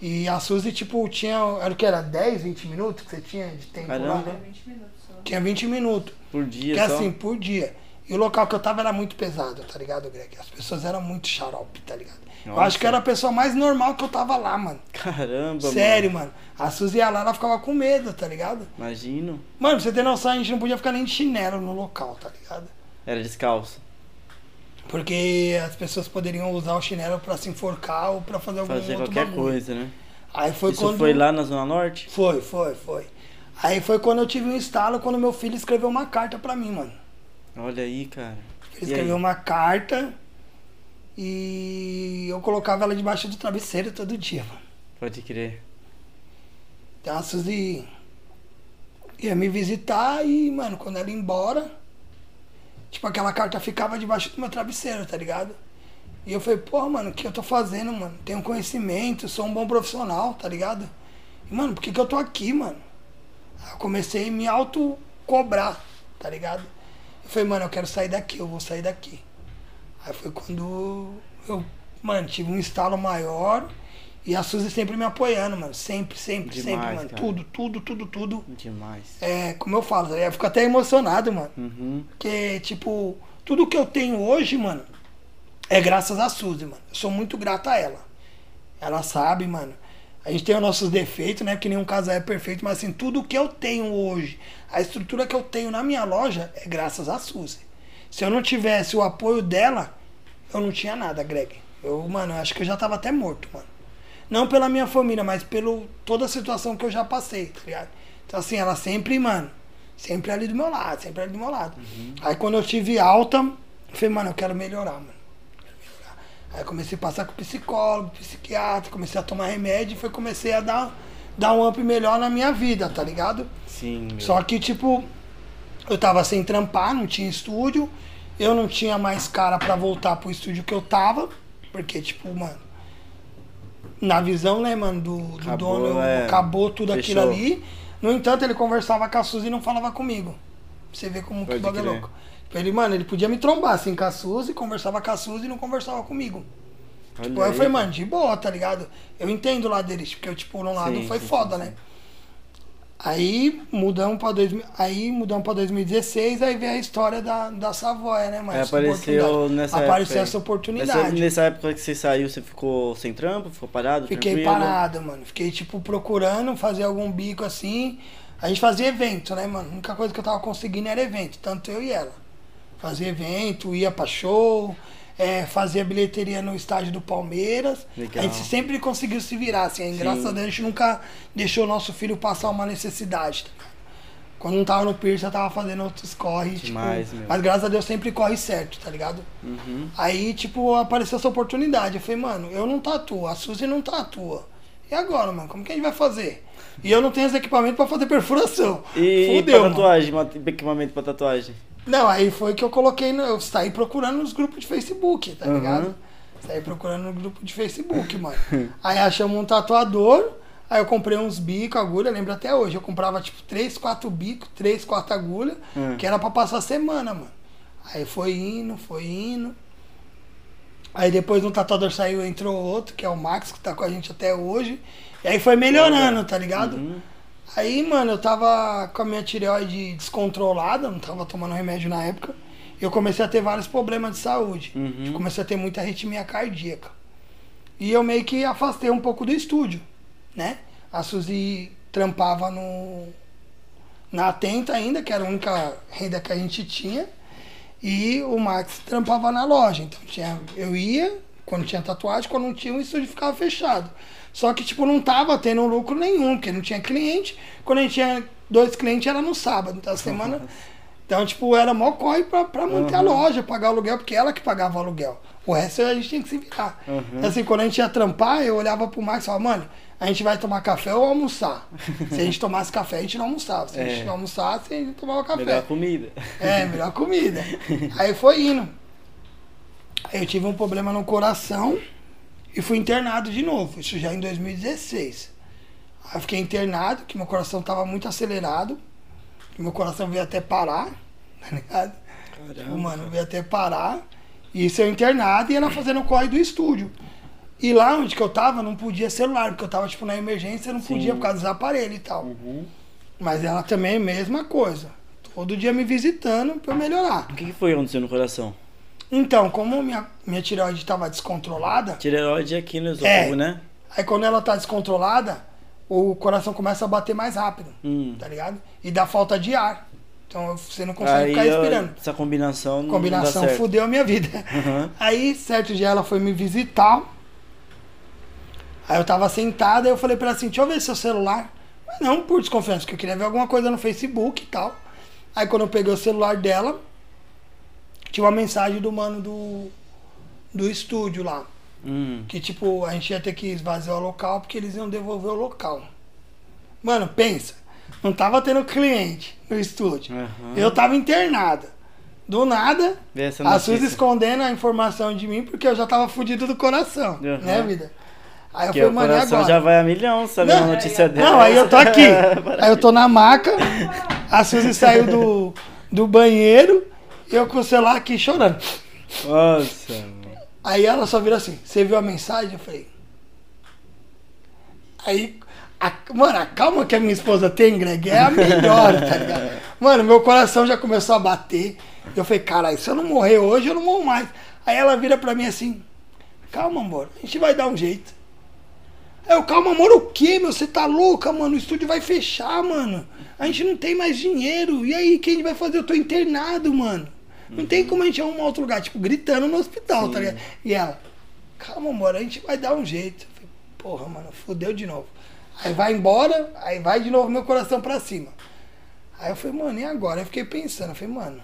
E a Suzy, tipo, tinha. Era o que? Era 10, 20 minutos que você tinha de tempo lá? Caramba. né? 20 minutos só. Tinha 20 minutos. Por dia Que só. assim, por dia. E o local que eu tava era muito pesado, tá ligado, Greg? As pessoas eram muito xarope, tá ligado? Eu Nossa. acho que era a pessoa mais normal que eu tava lá, mano. Caramba, Sério, mano. A Suzy ia lá, ela ficava com medo, tá ligado? mano. Imagino. Mano, pra você ter noção, a gente não podia ficar nem de chinelo no local, tá ligado? Era descalço. Porque as pessoas poderiam usar o chinelo pra se enforcar ou pra fazer algum Fazer outro qualquer bagulho. coisa, né? Aí foi Isso quando... foi lá na Zona Norte? Foi, foi, foi. Aí foi quando eu tive um estalo, quando meu filho escreveu uma carta pra mim, mano. Olha aí, cara. Ele escreveu uma carta e eu colocava ela debaixo do travesseiro todo dia, mano. Pode crer. Então a Suzy ia me visitar e, mano, quando ela ia embora, tipo, aquela carta ficava debaixo do meu travesseiro, tá ligado? E eu falei, porra, mano, o que eu tô fazendo, mano? Tenho conhecimento, sou um bom profissional, tá ligado? E, mano, por que, que eu tô aqui, mano? Aí eu comecei a me auto-cobrar, tá ligado? Eu falei, mano, eu quero sair daqui, eu vou sair daqui. Aí foi quando eu, mano, tive um estalo maior e a Suzy sempre me apoiando, mano. Sempre, sempre, Demais, sempre, mano. cara. Tudo, tudo, tudo, tudo. Demais. É, como eu falo, eu fico até emocionado, mano. Uhum. Porque, tipo, tudo que eu tenho hoje, mano, é graças a Suzy, mano. Eu sou muito grato a ela. Ela sabe, mano. A gente tem os nossos defeitos, né? Porque nenhum casal é perfeito, mas assim, tudo que eu tenho hoje, a estrutura que eu tenho na minha loja é graças a Suzy. Se eu não tivesse o apoio dela, eu não tinha nada, Greg. Eu, mano, eu acho que eu já tava até morto, mano. Não pela minha família, mas pelo toda a situação que eu já passei, tá ligado? Então, assim, ela sempre, mano, sempre ali do meu lado, sempre ali do meu lado. Aí quando eu tive alta, eu falei, mano, eu quero melhorar, mano. Quero melhorar. Aí comecei a passar com psicólogo, psiquiatra, comecei a tomar remédio e foi comecei a dar, dar um up melhor na minha vida, tá ligado? Sim, meu. Só que, tipo, eu tava sem trampar, não tinha estúdio, eu não tinha mais cara pra voltar pro estúdio que eu tava, porque, tipo, mano, na visão, né, mano, do, do Acabou, dono, é. acabou tudo aquilo Fechou. ali. No entanto, ele conversava com a Suzy e não falava comigo. Você vê como que Pode o bagulho é louco. Ele, mano, ele podia me trombar assim com a Suzy, conversava com a Suzy e não conversava comigo. Olha Tipo, aí eu falei, mano, de boa, tá ligado? Eu entendo o lado deles, porque, tipo, no lado Sim, foi sim, foda, sim, né? Aí mudamos pra, dois, aí mudamos pra 2016, aí veio a história da, da Savoia, né? Aí Essa apareceu nessa Apareceu época essa Nessa, oportunidade. nessa época que você saiu, você ficou sem trampo? Ficou parado? Fiquei tranquilo? parado, mano. Fiquei, tipo, procurando fazer algum bico assim. A gente fazia evento, né, mano? A única coisa que eu tava conseguindo era evento, tanto eu e ela. Fazia evento, ia pra show, é, fazia bilheteria no estádio do Palmeiras. Legal. A gente sempre conseguiu se virar, assim. Aí, Sim. Graças a Deus a gente nunca deixou o nosso filho passar uma necessidade. tá? Quando não tava no Pierce, eu tava fazendo outros corre, Demais, tipo. meu. Mas graças a Deus sempre corre certo, tá ligado? Uhum. Aí, tipo, apareceu essa oportunidade. Eu falei, mano, eu não tatuo, a Suzy não tatua. E agora, mano, como que a gente vai fazer? E eu não tenho os equipamentos pra fazer perfuração. E, Fudeu, pra mano. tatuagem, mat- equipamento pra tatuagem? Não, aí foi que eu coloquei, no, eu saí procurando nos grupos de Facebook, tá Uhum. ligado? Saí procurando no grupo de Facebook, mano. aí achamos um tatuador, aí eu comprei uns bicos, agulha, lembro até hoje. Eu comprava tipo 3, 4 bicos, 3, 4 agulhas, que era pra passar a semana, mano. Aí foi indo, foi indo. Aí depois um tatuador saiu, entrou outro, que é o Max, que tá com a gente até hoje. E aí foi melhorando, tá ligado? Uhum. Aí, mano, eu tava com a minha tireoide descontrolada, não tava tomando remédio na época. E eu comecei a ter vários problemas de saúde. Uhum. Eu comecei a ter muita arritmia cardíaca. E eu meio que afastei um pouco do estúdio, né? A Suzy trampava no na Atenta ainda, que era a única renda que a gente tinha. E o Max trampava na loja. Então tinha, eu ia, quando tinha tatuagem, quando não tinha, o estúdio ficava fechado. Só que, tipo, não tava tendo lucro nenhum, porque não tinha cliente. Quando a gente tinha dois clientes, era no sábado. Então, a semana. Então, tipo, era mó corre pra, pra manter a loja, pagar o aluguel, porque ela que pagava o aluguel. O resto a gente tinha que se virar. Uhum. Assim, quando a gente ia trampar, eu olhava pro Max e falava, mano, a gente vai tomar café ou almoçar? Se a gente tomasse café, a gente não almoçava. Se a gente É. não almoçasse, a gente tomava café. Melhor comida. É, melhor comida. Aí foi indo. Aí eu tive um problema no coração e fui internado de novo. Isso já em 2016. Aí eu fiquei internado, que meu coração tava muito acelerado. Que meu coração veio até parar, tá ligado? Tipo, mano, veio até parar. E isso eu internado e ela fazendo o corre do estúdio. E lá onde que eu tava, não podia celular, porque eu tava, tipo, na emergência, não podia por causa dos aparelhos e tal. Uhum. Mas ela também é a mesma coisa. Todo dia me visitando pra eu melhorar. O que, que foi que aconteceu no coração? Então, como minha, minha tireoide estava descontrolada, Tireoide aqui no esôfago, É. né? aí quando ela tá descontrolada, o coração começa a bater mais rápido, Hum. tá ligado? E dá falta de ar. Então você não consegue Aí, ficar respirando. essa combinação não Combinação dá certo. fudeu a minha vida. Uhum. Aí, certo dia, ela foi me visitar. Aí eu tava sentada, aí eu falei pra ela assim, deixa eu ver seu celular. Mas não por desconfiança, porque eu queria ver alguma coisa no Facebook e tal. Aí quando eu peguei o celular dela, tinha uma mensagem do mano do, do estúdio lá. Hum. Que tipo, a gente ia ter que esvaziar o local porque eles iam devolver o local. Mano, pensa. Não tava tendo cliente no estúdio. Aham. Eu tava internado. Do nada, a. Suzy escondendo a informação de mim porque eu já tava fudido do coração. Aham. Né, vida? Aí eu falei, o coração já vai a milhão, sabe Não, uma notícia dessa. Não, aí eu tô aqui. Aí eu tô na maca, a Suzy saiu do, do banheiro e eu com o celular aqui chorando. Nossa, mano. Aí ela só virou assim, você viu a mensagem? Eu falei. Aí, a- mano, a calma que a minha esposa tem, Greg, é a melhor, tá ligado? Mano, meu coração já começou a bater. Eu falei, caralho, se eu não morrer hoje, eu não morro mais. Aí ela vira pra mim assim, calma, amor, a gente vai dar um jeito. Aí eu, calma, amor, o quê, meu? Você tá louca, mano? O estúdio vai fechar, mano. A gente não tem mais dinheiro. E aí, o que a gente vai fazer? Eu tô internado, mano. Não tem como a gente arrumar outro lugar, tipo, gritando no hospital, tá ligado? E ela, calma, amor, a gente vai dar um jeito. Falei, porra, mano, fudeu de novo. Aí vai embora, aí vai de novo meu coração pra cima. Aí eu falei, mano, e agora? Eu fiquei pensando, eu falei, mano,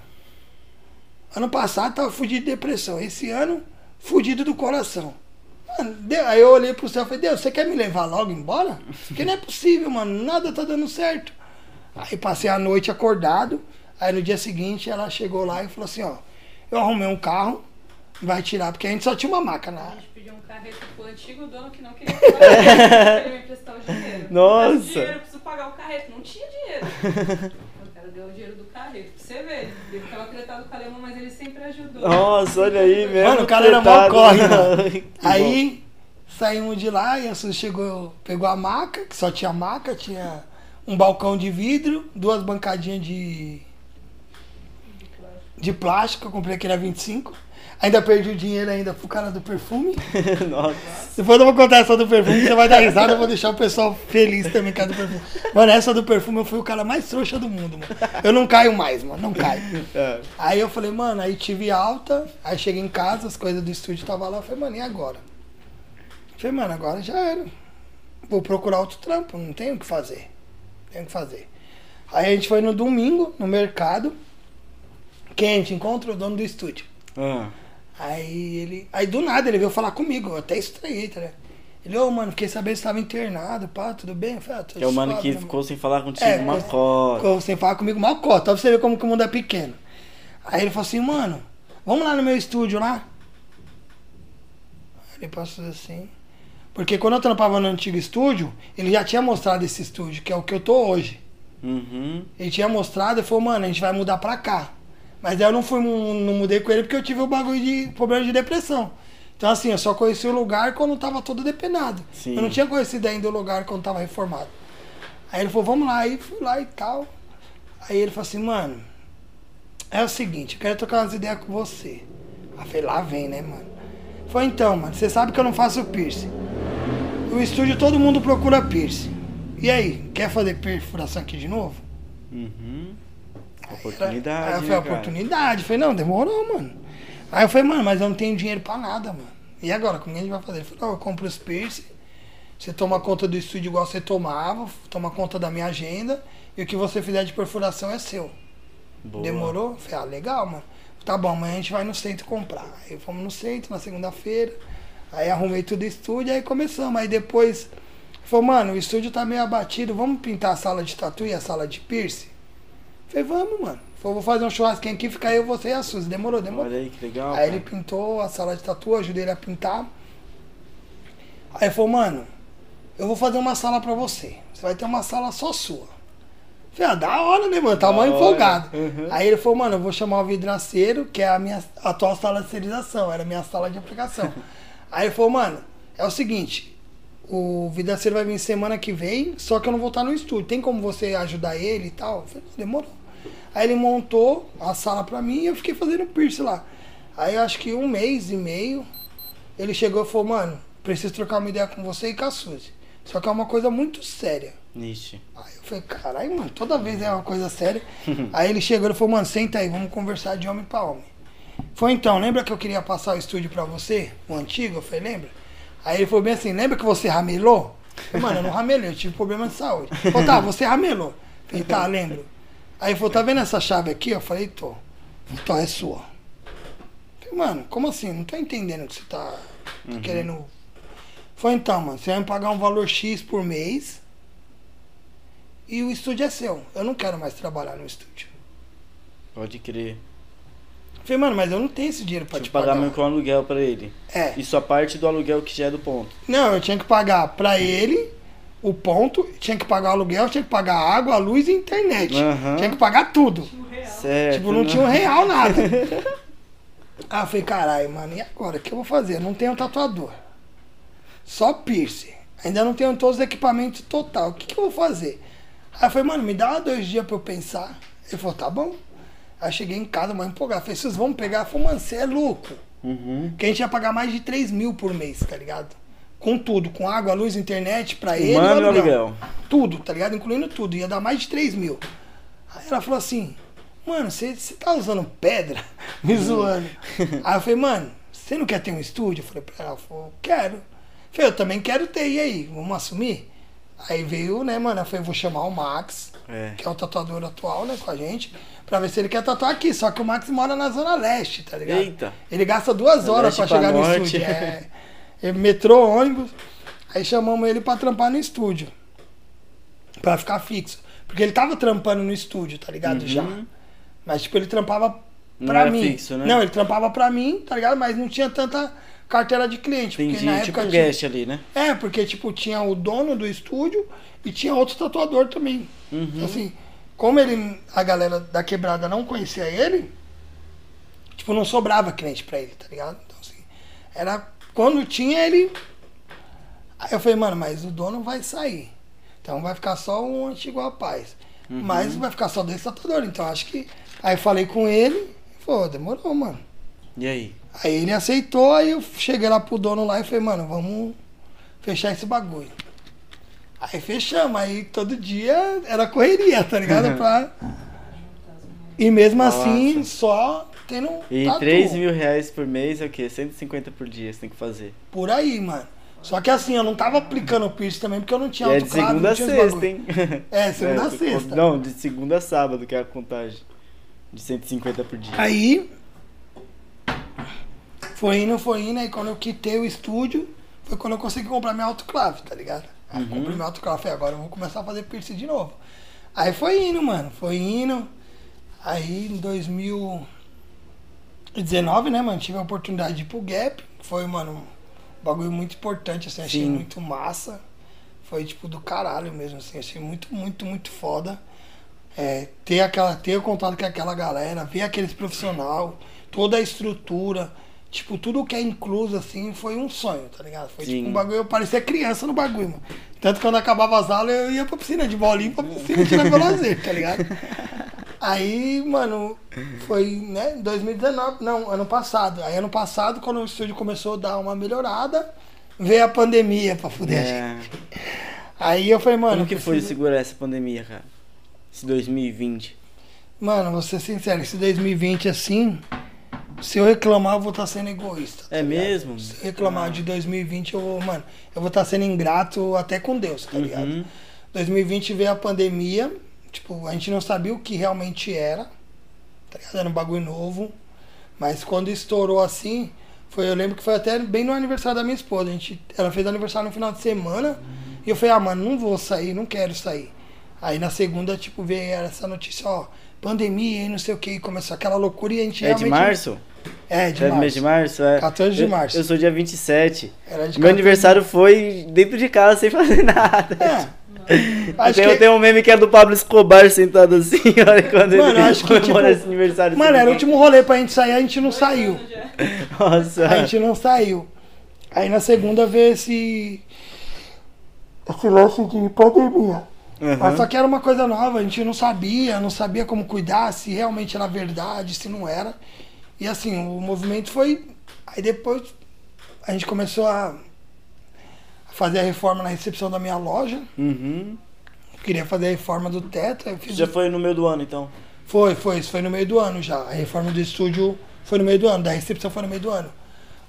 ano passado tava fudido de depressão, esse ano, fudido do coração. Mano, Deus- aí eu olhei pro céu e falei, Deus, você quer me levar logo embora? Porque não é possível, mano, nada tá dando certo. Aí passei a noite acordado, aí no dia seguinte ela chegou lá e falou assim, ó, eu arrumei um carro, vai tirar, porque a gente só tinha uma maca na A gente pediu um carreto pro antigo dono que não queria pagar, ele me emprestar o dinheiro. Nossa. Eu dinheiro, eu preciso pagar o carreto. Não tinha dinheiro. O cara deu o dinheiro do carreto. Pra você ver, ele Alemã, mas ele sempre ajudou. Nossa, olha aí, mesmo. Mano, o cara era mó tretado. corre, mano. Que bom. Aí saímos de lá e a Suzy chegou, pegou a maca, que só tinha maca, tinha um balcão de vidro, duas bancadinhas de, de plástico, eu comprei aquele a 25. Ainda perdi o dinheiro ainda pro cara do perfume. Nossa. Depois eu vou contar essa do perfume, você vai dar risada, eu vou deixar o pessoal feliz também com a do perfume. Mano, essa do perfume eu fui o cara mais trouxa do mundo, mano. Eu não caio mais, mano, não caio. É. Aí eu falei, mano, aí tive alta, aí cheguei em casa, as coisas do estúdio estavam lá, eu falei, mano, e agora? Eu falei, mano, agora já era. Vou procurar outro trampo, não tenho o que fazer. Tenho o que fazer. Aí a gente foi no domingo, no mercado, quem a gente encontra? O dono do estúdio. Ah. Aí ele. Aí do nada ele veio falar comigo, eu até estranhei, tá ligado? Ele, ô mano, fiquei sabendo que você tava internado, pá, tudo bem? Eu falei, ah, tô é o mano suave, que né, ficou sem falar contigo É, uma cota. Ficou sem falar comigo mal cota, pra você ver como que o mundo é pequeno. Aí ele falou assim, mano, vamos lá no meu estúdio lá? Aí ele passou assim. Porque quando eu trampava no antigo estúdio, ele já tinha mostrado esse estúdio, que é o que eu tô hoje. Uhum. Ele tinha mostrado e falou, mano, a gente vai mudar pra cá. Mas aí eu não fui, não mudei com ele porque eu tive o bagulho de problema de depressão. Então assim, eu só conheci o lugar quando tava todo depenado. Sim. Eu não tinha conhecido ainda o lugar quando tava reformado. Aí ele falou, vamos lá, aí fui lá e tal. Aí ele falou assim, mano, é o seguinte, eu quero trocar umas ideias com você. Aí falei, lá vem, né, mano? Foi então, mano, você sabe que eu não faço piercing. O estúdio todo mundo procura piercing. E aí, quer fazer perfuração aqui de novo? Uhum. Aí Oportunidade. eu né, falei, cara? oportunidade. Eu falei, não, demorou, mano. Aí eu falei, mano, mas eu não tenho dinheiro pra nada, mano. E agora, como é que a gente vai fazer? Ele falou, não, eu compro os piercing, você toma conta do estúdio igual você tomava, toma conta da minha agenda, e o que você fizer de perfuração é seu. Boa. Demorou? Eu Falei, ah, legal, mano. Tá bom, amanhã a gente vai no centro comprar. Aí fomos no centro na segunda-feira. Aí arrumei tudo o estúdio, aí começamos. Aí depois, falou, mano, o estúdio tá meio abatido, vamos pintar a sala de tatu e a sala de piercing? Falei, vamos, mano. Falei, vou fazer um churrasquinho aqui, fica eu, você e a Suzy. Demorou, demorou. Olha aí que legal. Aí ele cara. pintou a sala de tatu, ajudei ele a pintar. Aí ele falou, mano, eu vou fazer uma sala pra você. Você vai ter uma sala só sua. Falei, ah, da hora, né, mano? Tava Da mal empolgado. Uhum. Aí ele falou, mano, eu vou chamar o vidraceiro, que é a minha atual sala de esterilização, era a minha sala de aplicação. Aí ele falou, mano, é o seguinte, o vidraceiro vai vir semana que vem, só que eu não vou estar no estúdio. Tem como você ajudar ele e tal? Eu falei, demorou. Aí ele montou a sala pra mim e eu fiquei fazendo piercing lá. Aí acho que um mês e meio, ele chegou e falou, mano, preciso trocar uma ideia com você e com a Suzy. Só que é uma coisa muito séria. Ixi. Aí eu falei, caralho, mano, toda vez é uma coisa séria. aí ele chegou e falou, mano, senta aí, vamos conversar de homem pra homem. Foi então, lembra que eu queria passar o estúdio pra você? O antigo? Eu falei, lembra? Aí ele falou bem assim, lembra que você ramelou? Eu falei, mano, eu não ramelei, eu tive problema de saúde. Falou, tá, você ramelou. Eu falei, tá, lembro. Aí falou, tá vendo essa chave aqui? Eu falei, tô. Então é sua. Eu falei, mano, como assim? Não tô entendendo o que você tá, tá querendo. Foi então, mano, você vai me pagar um valor X por mês. e o estúdio é seu. Eu não quero mais trabalhar no estúdio. Pode crer. Eu falei, mano, mas eu não tenho esse dinheiro pra Tinha te pagar pagar. um aluguel pra ele. É. Isso a parte do aluguel que já é do ponto. Não, eu tinha que pagar pra ele o ponto, tinha que pagar o aluguel, tinha que pagar a água, a luz e a internet. Aham. Tinha que pagar tudo. Certo. Tipo, não tinha um real nada. ah, eu falei, caralho, mano, e agora? O que eu vou fazer? Eu não tenho tatuador. Só piercing. Ainda não tenho todos os equipamentos total. O que, que eu vou fazer? Aí eu falei, mano, me dá dois dias pra eu pensar. Ele falou, tá bom. Aí eu cheguei em casa, mano, empolgado. Falei, vocês vão pegar? Falei, mano, você é louco. Uhum. Que a gente ia pagar mais de 3 mil por mês, tá ligado? Com tudo, com água, luz, internet, pra ele. Mano, e o aluguel. Tudo, tá ligado? Incluindo tudo. Ia dar mais de 3 mil. Aí ela falou assim, mano, você tá usando pedra? Me zoando. Aí eu falei, mano, você não quer ter um estúdio? Eu falei pra ela, ela falou, quero. Eu falei, eu também quero ter, e aí? Vamos assumir? Aí veio, né, mano? Eu falei, vou chamar o Max, É. que é o tatuador atual, né, com a gente, pra ver se ele quer tatuar aqui. Só que o Max mora na Zona Leste, tá ligado? Eita. Ele gasta duas horas pra pra chegar no norte. estúdio. É metrô, ônibus. Aí chamamos ele pra trampar no estúdio. Pra ficar fixo. Porque ele tava trampando no estúdio, tá ligado? Já. Mas, tipo, ele trampava Não pra era mim. fixo, né? Não, ele trampava pra mim, tá ligado? Mas não tinha tanta carteira de cliente. Porque Entendi. na Tipo época guest ali, né? é, porque, tipo, tinha o dono do estúdio e tinha outro tatuador também. Uhum. Então, assim, como ele, a galera da quebrada não conhecia ele, tipo, não sobrava cliente pra ele, tá ligado? Então, assim, era. Quando tinha ele. Aí eu falei, mano, mas o dono vai sair. Então vai ficar só um antigo rapaz. Uhum. Mas vai ficar só dois tatuadores. Então acho que. Aí eu falei com ele, falou, demorou, mano. E aí? Aí ele aceitou, aí eu cheguei lá pro dono lá e falei, mano, vamos fechar esse bagulho. Aí fechamos, aí todo dia era correria, tá ligado? Pra... E mesmo assim, Nossa. Só tendo E tatu. 3 mil reais por mês é o quê? 150 por dia você tem que fazer. Por aí, mano. Só que assim, eu não tava aplicando o piercing também, porque eu não tinha E é de autoclave, segunda não a sexta, hein? É, segunda a É, sexta. Não, de segunda a sábado que é a contagem. De 150 por dia. Aí foi indo, foi indo, aí quando eu quitei o estúdio, foi quando eu consegui comprar minha autoclave, tá ligado? Aí eu comprei minha autoclave, falei, agora eu vou começar a fazer piercing de novo. Aí foi indo, mano, foi indo. Aí em 2019, né, mano, tive a oportunidade de ir pro Gap, foi, mano, um bagulho muito importante, assim, achei Sim. muito massa. Foi tipo do caralho mesmo, assim, achei muito, muito, muito foda. É, ter aquela ter o contato com aquela galera, ver aqueles profissional, toda a estrutura, tipo, tudo que é incluso assim, foi um sonho, tá ligado? Foi Sim. tipo um bagulho, eu parecia criança no bagulho, mano. Tanto que quando acabava as aulas, eu ia pra piscina de bolinha pra piscina tirar meu lazer, tá ligado? Aí, mano, foi, né, 2019, não, ano passado. Aí ano passado, quando o estúdio começou a dar uma melhorada, veio a pandemia pra fuder a gente. É. Aí eu falei, mano. Como que foi preciso- segurar essa pandemia, cara? Esse 2020. Mano, vou ser sincero, esse 2020 assim, se eu reclamar, eu vou estar sendo egoísta. tá É ligado? mesmo? Se eu reclamar de 2020, eu vou, mano, eu vou estar sendo ingrato até com Deus, tá ligado? Uhum. 2020 veio a pandemia, tipo, a gente não sabia o que realmente era, tá ligado? Era um bagulho novo. Mas quando estourou assim, foi, eu lembro que foi até bem no aniversário da minha esposa. A gente, ela fez aniversário no final de semana. E eu falei, ah, mano, não vou sair, não quero sair. Aí na segunda, tipo, veio essa notícia, ó, pandemia e não sei o que, começou aquela loucura e a gente É de realmente. março? É, de é março. mês de março? É. 14 de Eu- março. Eu, sou dia 27. Era de Meu 14 aniversário foi dentro de casa, sem fazer nada. É. Acho tem, que, tem um meme que é do Pablo Escobar sentado assim, olha quando Mano, ele acho que, tipo, esse aniversário. mano, era o último rolê pra gente sair, a gente não saiu. Nossa. A gente não saiu. Aí na segunda veio esse. Esse lance de pandemia. Uhum. Mas só que era uma coisa nova, a gente não sabia, não sabia como cuidar, se realmente era verdade, se não era. E assim, o movimento foi. Aí depois a gente começou a fazer a reforma na recepção da minha loja. Uhum. Queria fazer a reforma do teto. Já foi no meio do ano, então. foi, foi, isso foi no meio do ano já. A reforma do estúdio foi no meio do ano, da recepção foi no meio do ano.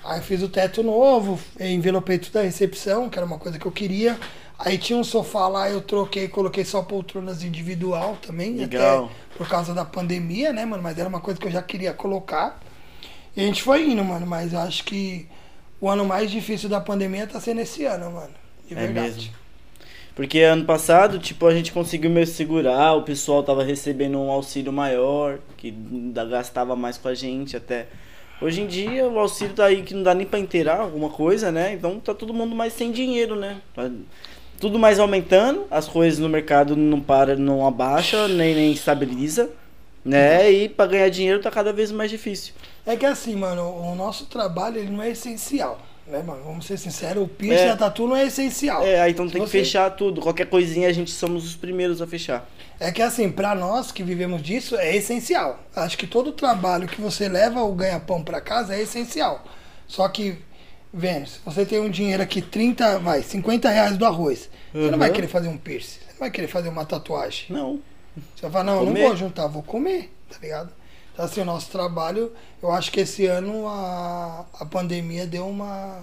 Aí fiz o teto novo, envelopei tudo da recepção, que era uma coisa que eu queria. Aí tinha um sofá lá, eu troquei, coloquei só poltronas individual também, Legal. até por causa da pandemia, né, mano? Mas era uma coisa que eu já queria colocar. E a gente foi indo, mano, mas eu acho que o ano mais difícil da pandemia tá sendo esse ano, mano. De É verdade. mesmo. Porque ano passado, tipo, a gente conseguiu meio segurar, o pessoal tava recebendo um auxílio maior, que gastava mais com a gente até. Hoje em dia o auxílio tá aí que não dá nem pra inteirar alguma coisa, né? Então tá todo mundo mais sem dinheiro, né? Tá Tudo mais aumentando, as coisas no mercado não para, não abaixa, nem, nem estabiliza, né? E pra ganhar dinheiro tá cada vez mais difícil. É que assim, mano, o nosso trabalho ele não é essencial, né, mano? Vamos ser sinceros, o piercing É. e a tatu não é essencial. É, então tem que Você- fechar tudo. Qualquer coisinha a gente somos os primeiros a fechar. É que assim, pra nós que vivemos disso, é essencial. Acho que todo trabalho que você leva o ganha-pão pra casa é essencial. Só que, vendo, se você tem um dinheiro aqui, 30, vai, 50 reais do arroz, você não vai Uhum. querer fazer um piercing, você não vai querer fazer uma tatuagem. Não. Você vai falar, não, eu Comer. não vou juntar, vou comer, tá ligado? Então assim, o nosso trabalho, eu acho que esse ano a, a pandemia deu uma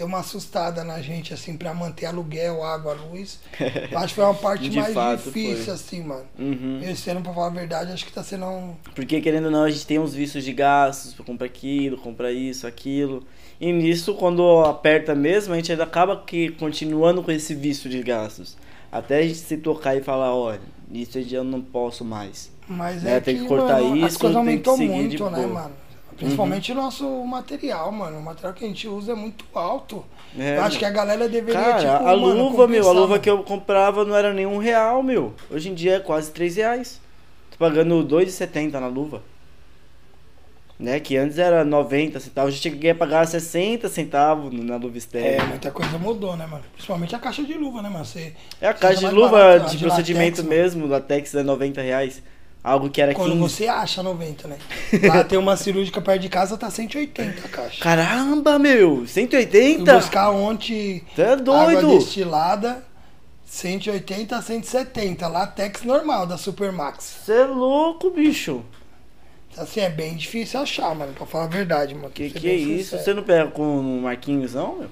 deu uma assustada na gente, assim, pra manter aluguel, água, luz. Acho que foi uma parte mais fato, difícil, foi. assim, mano. Uhum. Esse ano, pra falar a verdade, acho que tá sendo um. Porque querendo ou não, a gente tem uns vícios de gastos, pra comprar aquilo, comprar isso, aquilo. E nisso, quando aperta mesmo, a gente ainda acaba que continuando com esse vício de gastos. Até a gente se tocar e falar, olha, isso eu não posso mais. Mas É, é, tem que, que cortar mano, as isso, coisas tem que aumentou seguir de muito, né, boa. Uhum. mano? Principalmente o nosso material, mano. O material que a gente usa é muito alto. É, eu acho que a galera deveria, Cara, tipo, a mano, luva, meu, a luva mano. que eu comprava não era nem um real, meu. Hoje em dia é quase 3 reais. Tô pagando R$ 2,70 na luva. Né? Que antes era 90 centavos, eu cheguei a pagar 60 centavos na luva É, estéreo. muita coisa mudou, né, mano? Principalmente a caixa de luva, né, mano? Você, É a caixa de luva barato, de de procedimento latex, mesmo, latex é 90 reais. Algo que era Quando 15. você acha 90, né? Lá tem uma cirúrgica perto de casa, tá 180 a caixa. Caramba, meu! Fui 180? buscar ontem Você é água doido! destilada, 180 a 170. Latex normal, da Supermax. Você é louco, bicho! Assim, é bem difícil achar, mano, pra falar a verdade, mano. Que que é isso? Você não pega com um Marquinhos, não, meu?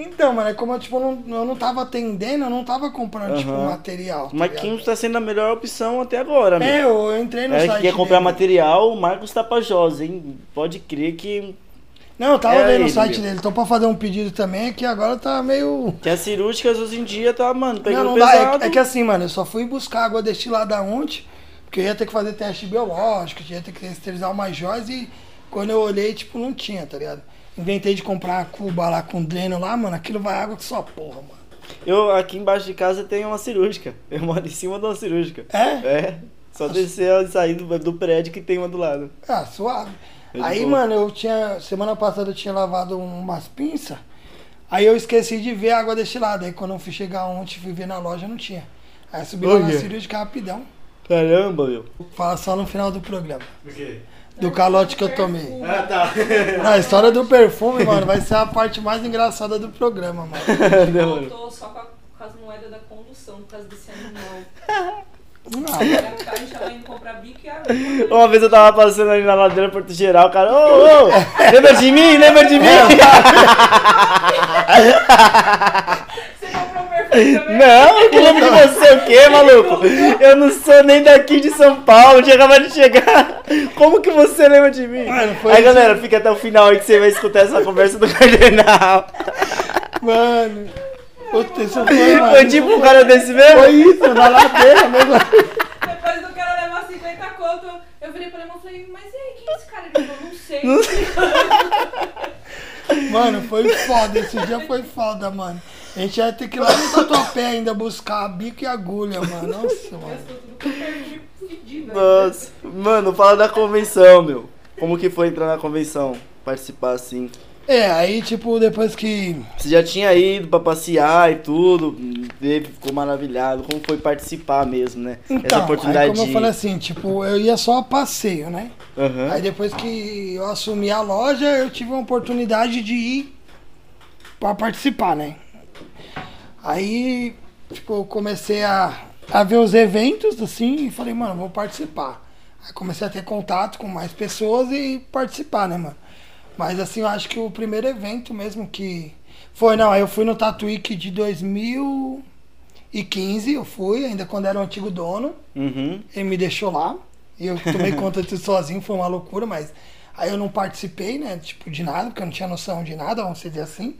Então, mano, é como eu, tipo, não, eu não tava atendendo, eu não tava comprando, tipo, Aham. material. tá Marquinhos ligado? tá sendo a melhor opção até agora, meu. É, eu, eu entrei no É site que quer comprar dele. material, o Marcos Tapajós, hein? Pode crer que, Não, eu tava É vendo o site dele. Tô pra fazer um pedido também, que agora tá meio... que as cirúrgicas hoje em dia tá, mano, Não, pegando não dá. É pesado. que- É, que assim, mano, eu só fui buscar água destilada ontem, porque eu ia ter que fazer teste biológico, ia ter que esterilizar umas joias e quando eu olhei, tipo, não tinha, tá ligado? Inventei de comprar a cuba lá com dreno lá, mano, aquilo vai água que só porra, mano. Eu, aqui embaixo de casa, tem uma cirúrgica. Eu moro em cima de uma cirúrgica. É? É. Só descer e sair do, do prédio que tem uma do lado. Ah, suave. É Aí, boa. mano, eu tinha. Semana passada eu tinha lavado umas pinças. Aí eu esqueci de ver a água destilada. Aí quando eu fui chegar ontem, fui ver na loja, não tinha. Aí subi lá na cirúrgica rapidão. Caramba, meu. Fala só no final do programa. Do calote que eu tomei. Ah, tá. Não, a história do perfume, mano, vai ser a parte mais engraçada do programa, mano. Demorou. Voltou só com, a- com as moedas da condução, por causa desse animal. Não, Aí a gente tava indo comprar bico e a. Uma vez eu tava passando ali na ladeira Porto Geral, o cara, ô, ô, lembra de mim? Lembra de mim? Você comprou? Não, que lembro de você o quê, maluco? Eu não sou nem daqui de São Paulo, tinha acabado de chegar. Como que você lembra de mim? Mano, foi aí, isso. galera, fica até o final aí que você vai escutar essa conversa do Cardenal. mano. Puta, foi, mano. Foi tipo um cara desse mesmo? Foi isso, na ladeira mesmo. Depois do cara levar 50 conto, eu virei pra ele e falei, mas e aí, quem é esse cara? Ele falou, não sei. Mano, foi foda. Esse dia foi foda, mano. A gente ia ter que ir lá no Tatuapé ainda buscar bico e agulha, mano. Nossa, mano. Fedido. Nossa. Mano, fala da convenção, meu. Como que foi entrar na convenção? Participar assim. É, aí, tipo, depois que. Você já tinha ido pra passear e tudo, teve, ficou maravilhado. Como foi participar mesmo, né? Essa Então, oportunidade aí como eu de- falei assim, tipo, eu ia só a passeio, né? Aham. Aí depois que eu assumi a loja, eu tive uma oportunidade de ir pra participar, né? Aí, tipo, eu comecei a, a ver os eventos, assim, e falei, mano, vou participar. Aí comecei a ter contato com mais pessoas e participar, né, mano? Mas assim, eu acho que o primeiro evento mesmo que. Foi, não, aí eu fui no Tatuíque de 2015, eu fui, ainda quando era o antigo dono. Uhum. Ele me deixou lá. E eu tomei conta disso sozinho, foi uma loucura, mas aí eu não participei, né? Tipo, de nada, porque eu não tinha noção de nada, vamos dizer assim.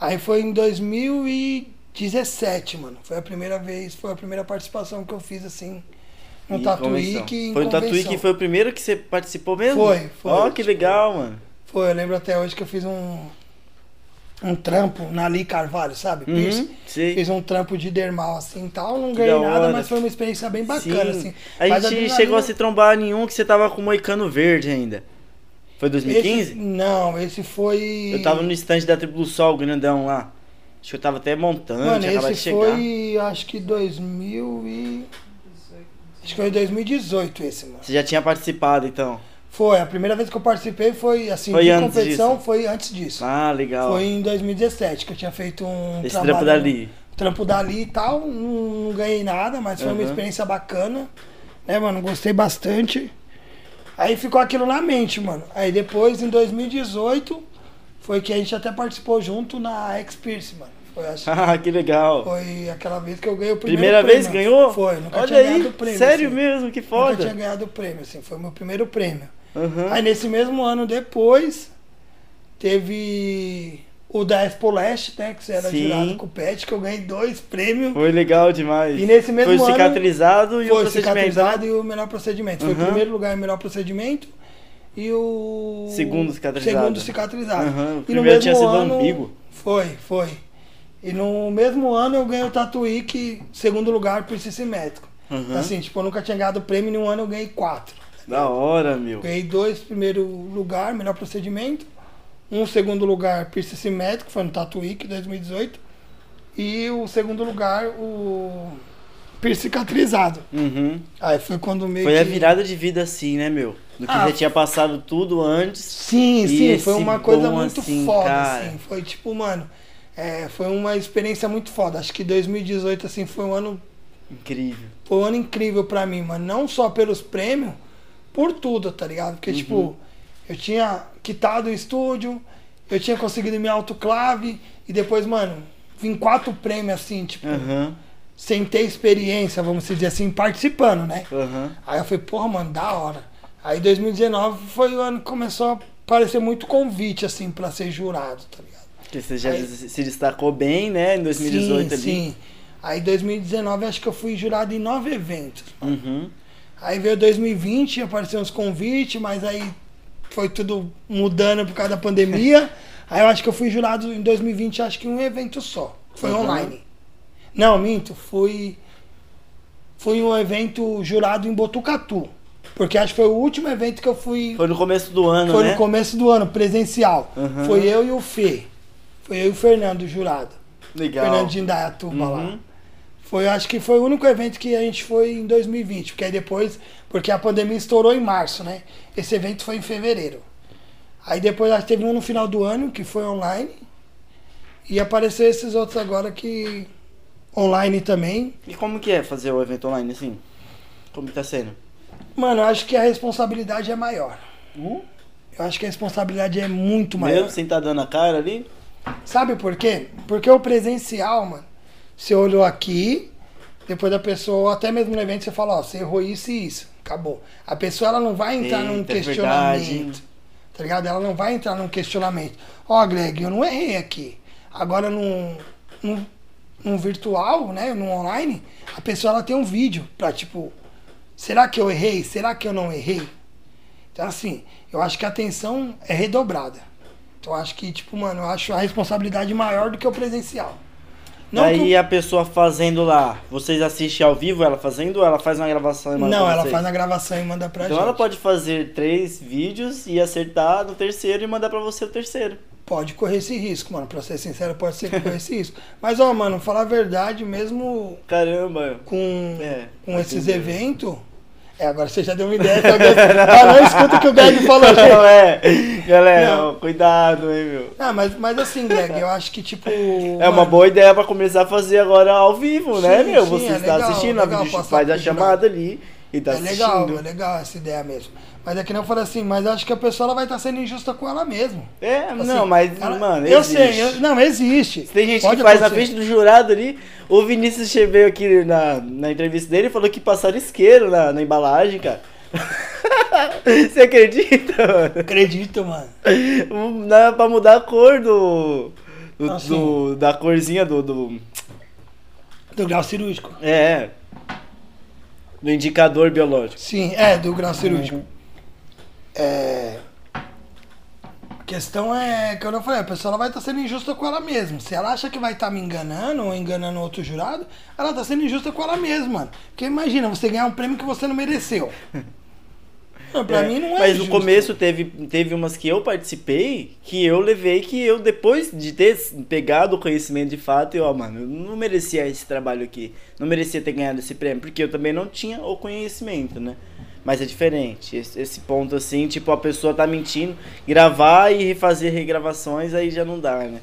Aí foi em 17, mano. Foi a primeira vez, foi a primeira participação que eu fiz assim no Tatuí que Foi o Tatuí que foi o primeiro que você participou mesmo? Foi, foi. Ó, que legal, mano. Foi, eu lembro até hoje que eu fiz um um trampo na Li Carvalho, sabe? Uhum. Fiz um trampo de dermal assim e tal, não ganhei da nada, mas foi uma experiência bem bacana Sim. assim. A Mas gente adrenalina- chegou a se trombar em um que você tava com o Moicano Verde ainda. Foi 2015? Esse- não, esse foi Eu tava no stand da Triplo Sol, grandão lá. Acho que eu tava até montando, Mano, acabado de esse chegar. foi acho que 2000 e Acho que foi 2018 esse, mano. Você já tinha participado, então. Foi, a primeira vez que eu participei foi assim, Foi de antes competição disso? foi antes disso. Ah, legal. Foi em 2017 que eu tinha feito um Esse trabalho, trampo dali. trampo dali e tal, não, não ganhei nada, mas foi uma Uhum. experiência bacana. Né, mano, gostei bastante. Aí ficou aquilo na mente, mano. Aí depois, em 2018, foi que a gente até participou junto na X-Pierce, mano. Foi, acho, Ah, que legal. foi aquela vez que eu ganhei o primeiro Primeira vez prêmio. que ganhou? Foi, nunca Olha tinha aí, ganhado prêmio. sério assim. mesmo, que Nunca tinha foda. ganhado prêmio, assim. Foi o meu primeiro prêmio. Uhum. Aí nesse mesmo ano depois, teve o da Expo Leste, né? Que você era Sim. jurado com o Pet, que eu ganhei dois prêmios. Foi legal demais. E nesse mesmo Foi ano, cicatrizado e Foi o procedimento. cicatrizado e o melhor procedimento. Foi Uhum. o primeiro lugar e o melhor procedimento. E o. Segundo cicatrizado. Segundo cicatrizado. Uhum. O E no primeiro mesmo tinha sido ano, umbigo. Foi, foi. E no mesmo ano eu ganhei o Tatuí, que segundo lugar por simétrico. Uhum. Assim, tipo, eu nunca tinha ganhado prêmio, em um ano eu ganhei quatro. Da hora, meu. Ganhei dois primeiro lugar, melhor procedimento. Um segundo lugar, piercing simétrico, foi no Tatuí, que 2018. E o segundo lugar, o piercing cicatrizado. Uhum. Aí foi quando meio Foi a que... virada de vida assim, né, meu? Do que Ah, já tinha passado tudo antes. Sim, sim, foi uma coisa muito assim, foda, cara. assim. Foi tipo, mano, é, foi uma experiência muito foda. Acho que 2018, assim, foi um ano, Incrível. foi um ano incrível pra mim, mano. Não só pelos prêmios, por tudo, tá ligado? Porque, Uhum. tipo, eu tinha quitado o estúdio, eu tinha conseguido minha autoclave, e depois, mano, vim quatro prêmios, assim, tipo, Aham, sem ter experiência, vamos dizer assim, participando, né? aham. Aí eu falei, porra, mano, da hora. Aí 2019 foi o ano que começou a aparecer muito convite, assim, pra ser jurado, tá ligado? Porque você já Aí- se destacou bem, né, em 2018 sim, ali. sim. Aí 2019 acho que eu fui jurado em nove eventos. Uhum. Aí veio 2020, apareceram uns convites, mas aí foi tudo mudando por causa da pandemia. aí eu acho que eu fui jurado em 2020, acho que um evento só. Foi Uhum. online. Não, minto, fui. Fui um evento jurado em Botucatu. Porque acho que foi o último evento que eu fui. Foi no começo do ano, Foi né? no começo do ano, presencial. Uhum. Foi eu e o Fê. Foi eu e o Fernando, jurado. Legal. Fernando de Indaiatuba lá. Uhum. Foi, acho que foi o único evento que a gente foi em 2020, porque aí depois, porque a pandemia estourou em março, né? Esse evento foi em fevereiro. Aí depois acho que teve um no final do ano, que foi online. E apareceu esses outros agora que online também. E como que é fazer o evento online assim? Como tá sendo? Mano, eu acho que a responsabilidade é maior. Eu acho que a responsabilidade é muito maior. Mesmo sem tá dando a cara ali? Sabe por quê? Porque o presencial, mano, você olhou aqui, depois da pessoa, ou até mesmo no evento, você fala, ó, você errou isso e isso. Acabou. A pessoa ela não vai entrar num Eita, é questionamento. verdade. Tá ligado? Ela não vai entrar num questionamento. Ó, Greg, eu não errei aqui. Agora no, no, no virtual, né? No online, a pessoa ela tem um vídeo pra tipo, será que eu errei? Será que eu não errei? Então assim, eu acho que a atenção é redobrada. Então eu acho que, tipo, mano, eu acho a responsabilidade maior do que o presencial. Não, Aí a pessoa fazendo lá, vocês assistem ao vivo ela fazendo ou ela faz uma gravação e manda não ela vocês? faz na gravação e manda pra Então gente. ela pode fazer três vídeos e acertar no terceiro e mandar pra você o terceiro. Pode correr esse risco, mano. Pra ser sincero, pode ser que correr esse risco. Mas, ó, mano, falar a verdade, mesmo Caramba. com, É, com esses eventos. É, agora você já deu uma ideia. Tá ah, não escuta o que o Greg falou. Não, é. Galera, Não. cuidado, hein, meu. Ah, mas, mas assim, Greg, eu acho que, tipo. É uma boa ideia pra começar a fazer agora ao vivo, né, Sim, meu? sim, Você é está legal, assistindo, legal a faz a chamada ali e tá É assistindo. legal, é legal essa ideia mesmo. Mas é que não eu falei assim, mas eu acho que a pessoa ela vai estar sendo injusta com ela mesma. É, Assim, não, mas, ela- mano, Eu existe. sei, eu- não, existe. Tem gente Pode que faz na frente do jurado ali. O Vinícius che- veio aqui na, na entrevista dele e falou que passaram isqueiro na, na embalagem, cara. Você acredita, mano? Acredito, mano. Dá pra mudar a cor do. do, Assim. do- da corzinha do, do, Do grau cirúrgico. É. Do indicador biológico. Sim, é, do grau cirúrgico. É. Questão é, que eu falei, a pessoa ela vai estar sendo injusta com ela mesma. Se ela acha que vai estar me enganando ou enganando outro jurado, ela está sendo injusta com ela mesma, mano. Porque imagina, você ganhar um prêmio que você não mereceu. Não, pra É, mim não é Mas no justo. começo teve, teve umas que eu participei que eu levei que eu, depois de ter pegado o conhecimento de fato, eu, ó, mano, eu não merecia esse trabalho aqui. Não merecia ter ganhado esse prêmio, porque eu também não tinha o conhecimento, né? Mas é diferente. Esse, esse ponto assim, tipo, a pessoa tá mentindo, gravar e refazer regravações, aí já não dá, né?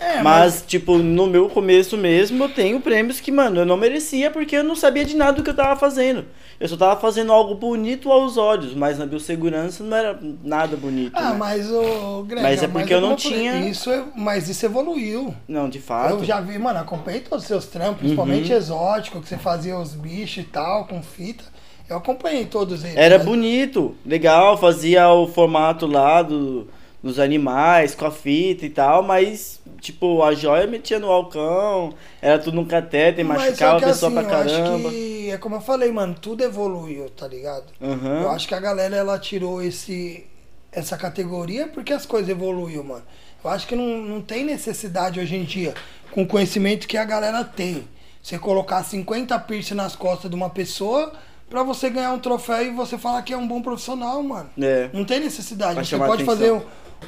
É, Mas, tipo, no meu começo mesmo, eu tenho prêmios que, mano, eu não merecia porque eu não sabia de nada do que eu tava fazendo. Eu só tava fazendo algo bonito aos olhos, mas na biossegurança não era nada bonito. Ah, né? mas o Greg, Mas é porque eu não tinha- Isso é, mas isso evoluiu. Não, de fato. Eu já vi, mano, acompanhei todos os seus trampos, principalmente Uhum. exótico, que você fazia os bichos e tal, com fita. Eu acompanhei todos eles. Era mas- bonito, legal, fazia o formato lá do, dos animais, com a fita e tal, mas, tipo, a joia metia no alcão, era tudo num catéter, Mas machucava que a pessoa assim, pra eu acho caramba. que, é como eu falei, mano, tudo evoluiu, tá ligado? Aham. Eu acho que a galera, ela tirou esse, essa categoria porque as coisas evoluíram, mano. Eu acho que não, não tem necessidade hoje em dia, com o conhecimento que a galera tem, você colocar 50 piercing nas costas de uma pessoa pra você ganhar um troféu e você falar que é um bom profissional, mano. É. Não tem necessidade. Pra Você pode fazer um,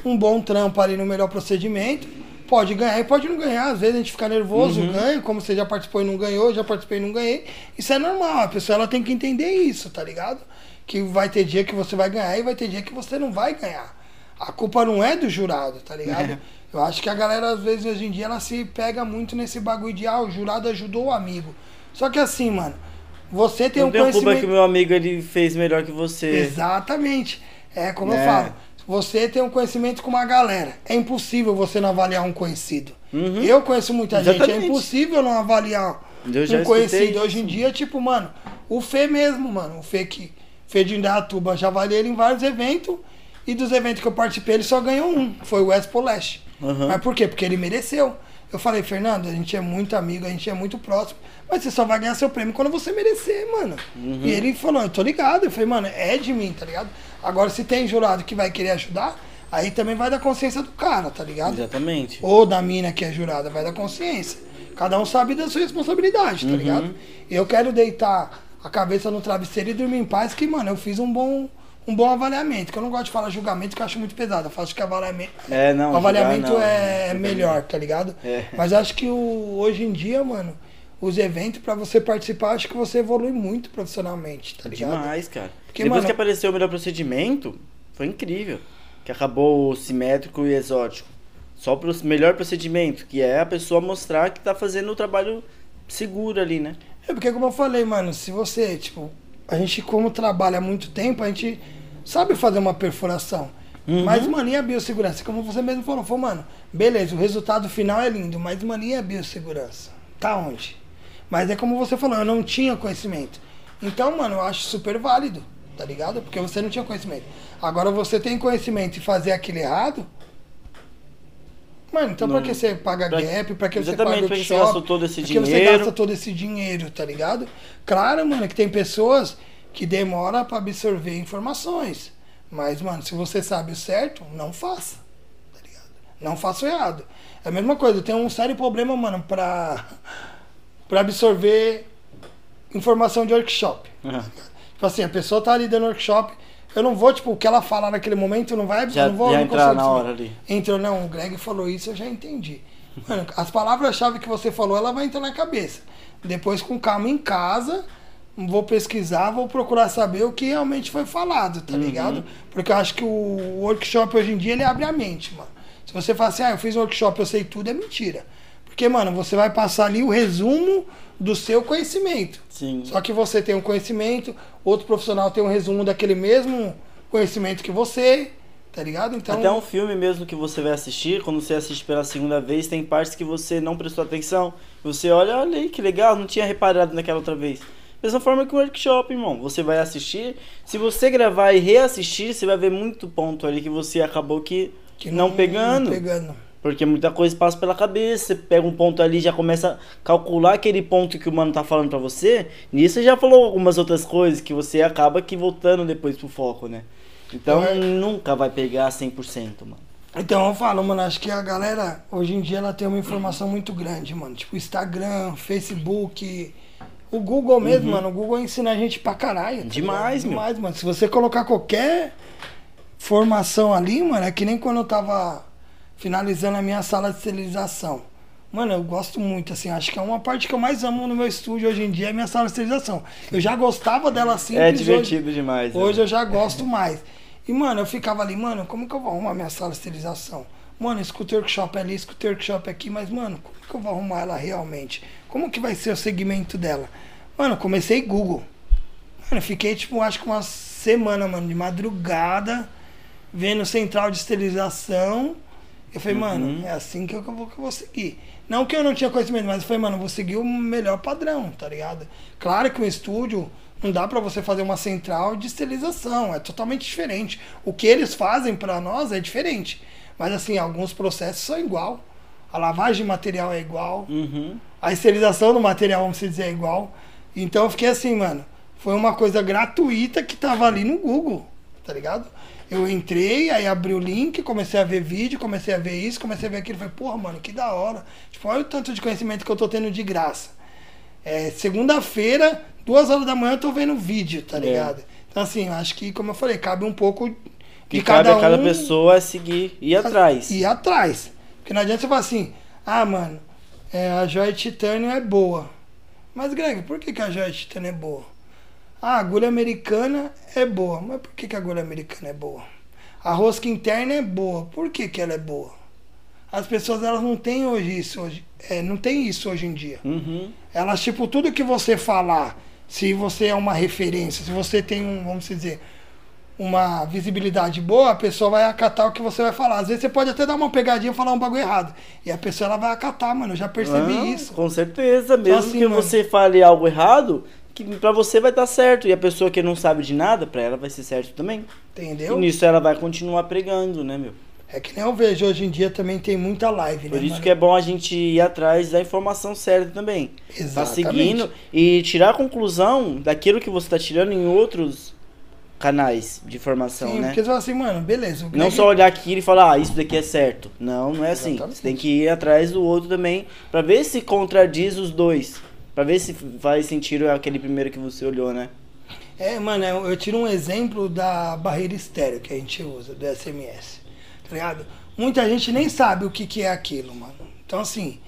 um bom trampo ali no melhor procedimento. Pode ganhar e pode não ganhar. Às vezes a gente fica nervoso, Uhum. ganha, como você já participou e não ganhou, já participei e não ganhei. Isso é normal. A pessoa ela tem que entender isso, tá ligado? Que vai ter dia que você vai ganhar e vai ter dia que você não vai ganhar. A culpa não é do jurado, tá ligado? É. Eu acho que a galera, às vezes, hoje em dia, ela se pega muito nesse bagulho de, ah, o jurado ajudou o amigo. Só que assim, mano, você tem Não um tem culpa conhecimento... que o meu amigo ele fez melhor que você. Exatamente. É como eu É. falo. Você tem um conhecimento com uma galera. É impossível você não avaliar um conhecido. Uhum. Eu conheço muita gente. É Exatamente. impossível não avaliar Eu um conhecido. Hoje em dia, tipo, mano, o Fê mesmo, mano. O Fê que Fê de Indaiatuba, já avaliei ele em vários eventos. E dos eventos que eu participei, ele só ganhou um. Foi o Expo Leste. Uhum. Mas por quê? Porque ele mereceu. Eu falei, Fernando, a gente é muito amigo, a gente é muito próximo. Mas você só vai ganhar seu prêmio quando você merecer, mano. Uhum. E ele falou, eu tô ligado. Eu falei, mano, é de mim, tá ligado? Agora, se tem jurado que vai querer ajudar, aí também vai da consciência do cara, tá ligado? Exatamente. Ou da mina que é jurada, vai da consciência. Cada um sabe da sua responsabilidade, tá Uhum. ligado? Eu quero deitar a cabeça no travesseiro e dormir em paz, que, mano, eu fiz um bom, um bom avaliamento. Que eu não gosto de falar julgamento, que eu acho muito pesado. Eu faço que avaliamento, É, não. o avaliamento julgar, não. é melhor, tá ligado? É. Mas acho que o, hoje em dia, mano, os eventos, pra você participar, acho que você evolui muito profissionalmente, tá ligado? Demais, cara. Porque, Depois mano- que apareceu o melhor procedimento, foi incrível. Que acabou o simétrico e exótico. Só pro melhor procedimento, que é a pessoa mostrar que tá fazendo o trabalho seguro ali, né? É porque, como eu falei, mano, se você, tipo, a gente, como trabalha há muito tempo, a gente sabe fazer uma perfuração. Uhum. Mas, mano, e a biossegurança? Como você mesmo falou, falou, mano, beleza, o resultado final é lindo, mas, mano, e a biossegurança? Tá onde? Mas é como você falou, eu não tinha conhecimento. Então, mano, eu acho super válido, tá ligado? Porque você não tinha conhecimento. Agora você tem conhecimento e fazer aquilo errado. Mano, então Não- pra que você paga pra- gap? Pra que você paga pra que você gastou todo esse Por que você dinheiro? gasta todo esse dinheiro, tá ligado? Claro, mano, que tem pessoas que demoram pra absorver informações. Mas, mano, se você sabe o certo, não faça. Tá ligado? Não faça o errado. É a mesma coisa, eu tenho um sério problema, mano, pra, pra absorver informação de workshop. Tipo assim, a pessoa tá ali dando workshop, eu não vou, tipo, o que ela falar naquele momento não vai, Já- não vou já não entrar na hora ali. Entrou, não, o Greg falou isso, eu já entendi. Mano, as palavras-chave que você falou, ela vai entrar na cabeça. Depois, com calma em casa, vou pesquisar, vou procurar saber o que realmente foi falado, tá ligado? Porque eu acho que o workshop hoje em dia, ele abre a mente, mano. Se você fala assim, ah, eu fiz um workshop, eu sei tudo, é mentira. Porque, mano, você vai passar ali o resumo do seu conhecimento. Sim. Só que você tem um conhecimento, outro profissional tem um resumo daquele mesmo conhecimento que você, tá ligado? Então, Até um filme mesmo que você vai assistir, quando você assiste pela segunda vez, tem partes que você não prestou atenção. Você olha, olha aí que legal, não tinha reparado naquela outra vez. Mesma forma que o workshop, irmão. Você vai assistir, se você gravar e reassistir, você vai ver muito ponto ali que você acabou que, que não, pegando. pegando. Porque muita coisa passa pela cabeça, você pega um ponto ali, já começa a calcular aquele ponto que o mano tá falando pra você. Nisso já falou algumas outras coisas que você acaba que voltando depois pro foco, né? Então É. nunca vai pegar 100%, mano. Então eu falo, mano, acho que a galera hoje em dia ela tem uma informação muito grande, mano. Tipo Instagram, Facebook, o Google mesmo, mano. O Google ensina a gente pra caralho. tá Uhum. Demais, ligado? meu. Demais, mano. Se você colocar qualquer formação ali, mano, é que nem quando eu tava finalizando a minha sala de esterilização. Mano, eu gosto muito, assim, acho que é uma parte que eu mais amo no meu estúdio hoje em dia é a minha sala de esterilização. Eu já gostava dela simples. é hoje- divertido demais. né? Hoje eu já gosto mais. E, mano, eu ficava ali, mano, como que eu vou arrumar minha sala de esterilização? Mano, escuta o workshop ali, escuta o workshop aqui, mas, mano, como que eu vou arrumar ela realmente? Como que vai ser o segmento dela? Mano, comecei Google. Mano, eu fiquei, tipo, acho que uma semana, mano, de madrugada, vendo central de esterilização. Eu falei, mano, é assim que eu vou, que eu vou seguir. Não que eu não tinha conhecimento, mas eu falei, mano, eu vou seguir o melhor padrão, tá ligado? Claro que o estúdio não dá pra você fazer uma central de esterilização, é totalmente diferente. O que eles fazem pra nós é diferente. Mas assim, alguns processos são igual. A lavagem de material é igual. Uhum. A esterilização do material, vamos dizer, é igual. Então eu fiquei assim, mano. Foi uma coisa gratuita que tava ali no Google, tá ligado? Eu entrei, aí abri o link, comecei a ver vídeo, comecei a ver isso, comecei a ver aquilo. Falei, porra, mano, que da hora. Tipo, olha o tanto de conhecimento que eu tô tendo de graça. É, segunda-feira, duas horas da manhã, eu tô vendo vídeo, tá É. ligado? Então, assim, acho que, como eu falei, cabe um pouco de que cabe a cada pessoa é seguir, ir atrás. ir atrás. Porque não adianta você falar assim, ah, mano, é, a joia de titânio é boa. Mas, Greg, por que, que a joia de titânio é boa? Ah, a agulha americana é boa. Mas por que, que a agulha americana é boa? A rosca interna é boa. Por que, que ela é boa? As pessoas elas não têm hoje isso hoje. É, não tem isso hoje em dia. Uhum. Elas, tipo, tudo que você falar, se você é uma referência, se você tem um, vamos dizer, uma visibilidade boa, a pessoa vai acatar o que você vai falar. Às vezes você pode até dar uma pegadinha e falar um bagulho errado. E a pessoa ela vai acatar, mano. Eu já percebi Não, isso. Com certeza, mesmo assim, que mano. você fale algo errado, que pra você vai estar certo. E a pessoa que não sabe de nada, pra ela vai ser certo também. Entendeu? E nisso ela vai continuar pregando, né, meu? É que nem eu vejo hoje em dia também tem muita live, né? Por isso mano? que é bom a gente ir atrás da informação certa também. Tá Exatamente. seguindo e tirar a conclusão daquilo que você tá tirando em outros canais de informação, Sim, né? porque você fala assim, mano, beleza. Não só olhar aquilo e falar, ah, isso daqui é certo. Não, não é assim. Exatamente. Você tem que ir atrás do outro também, pra ver se contradiz os dois. Pra ver se faz sentido aquele primeiro que você olhou, né? É, mano, eu, tiro um exemplo da barreira estéreo que a gente usa, do SMS. Tá ligado? Muita gente nem sabe o que, que é aquilo, mano. Então, assim,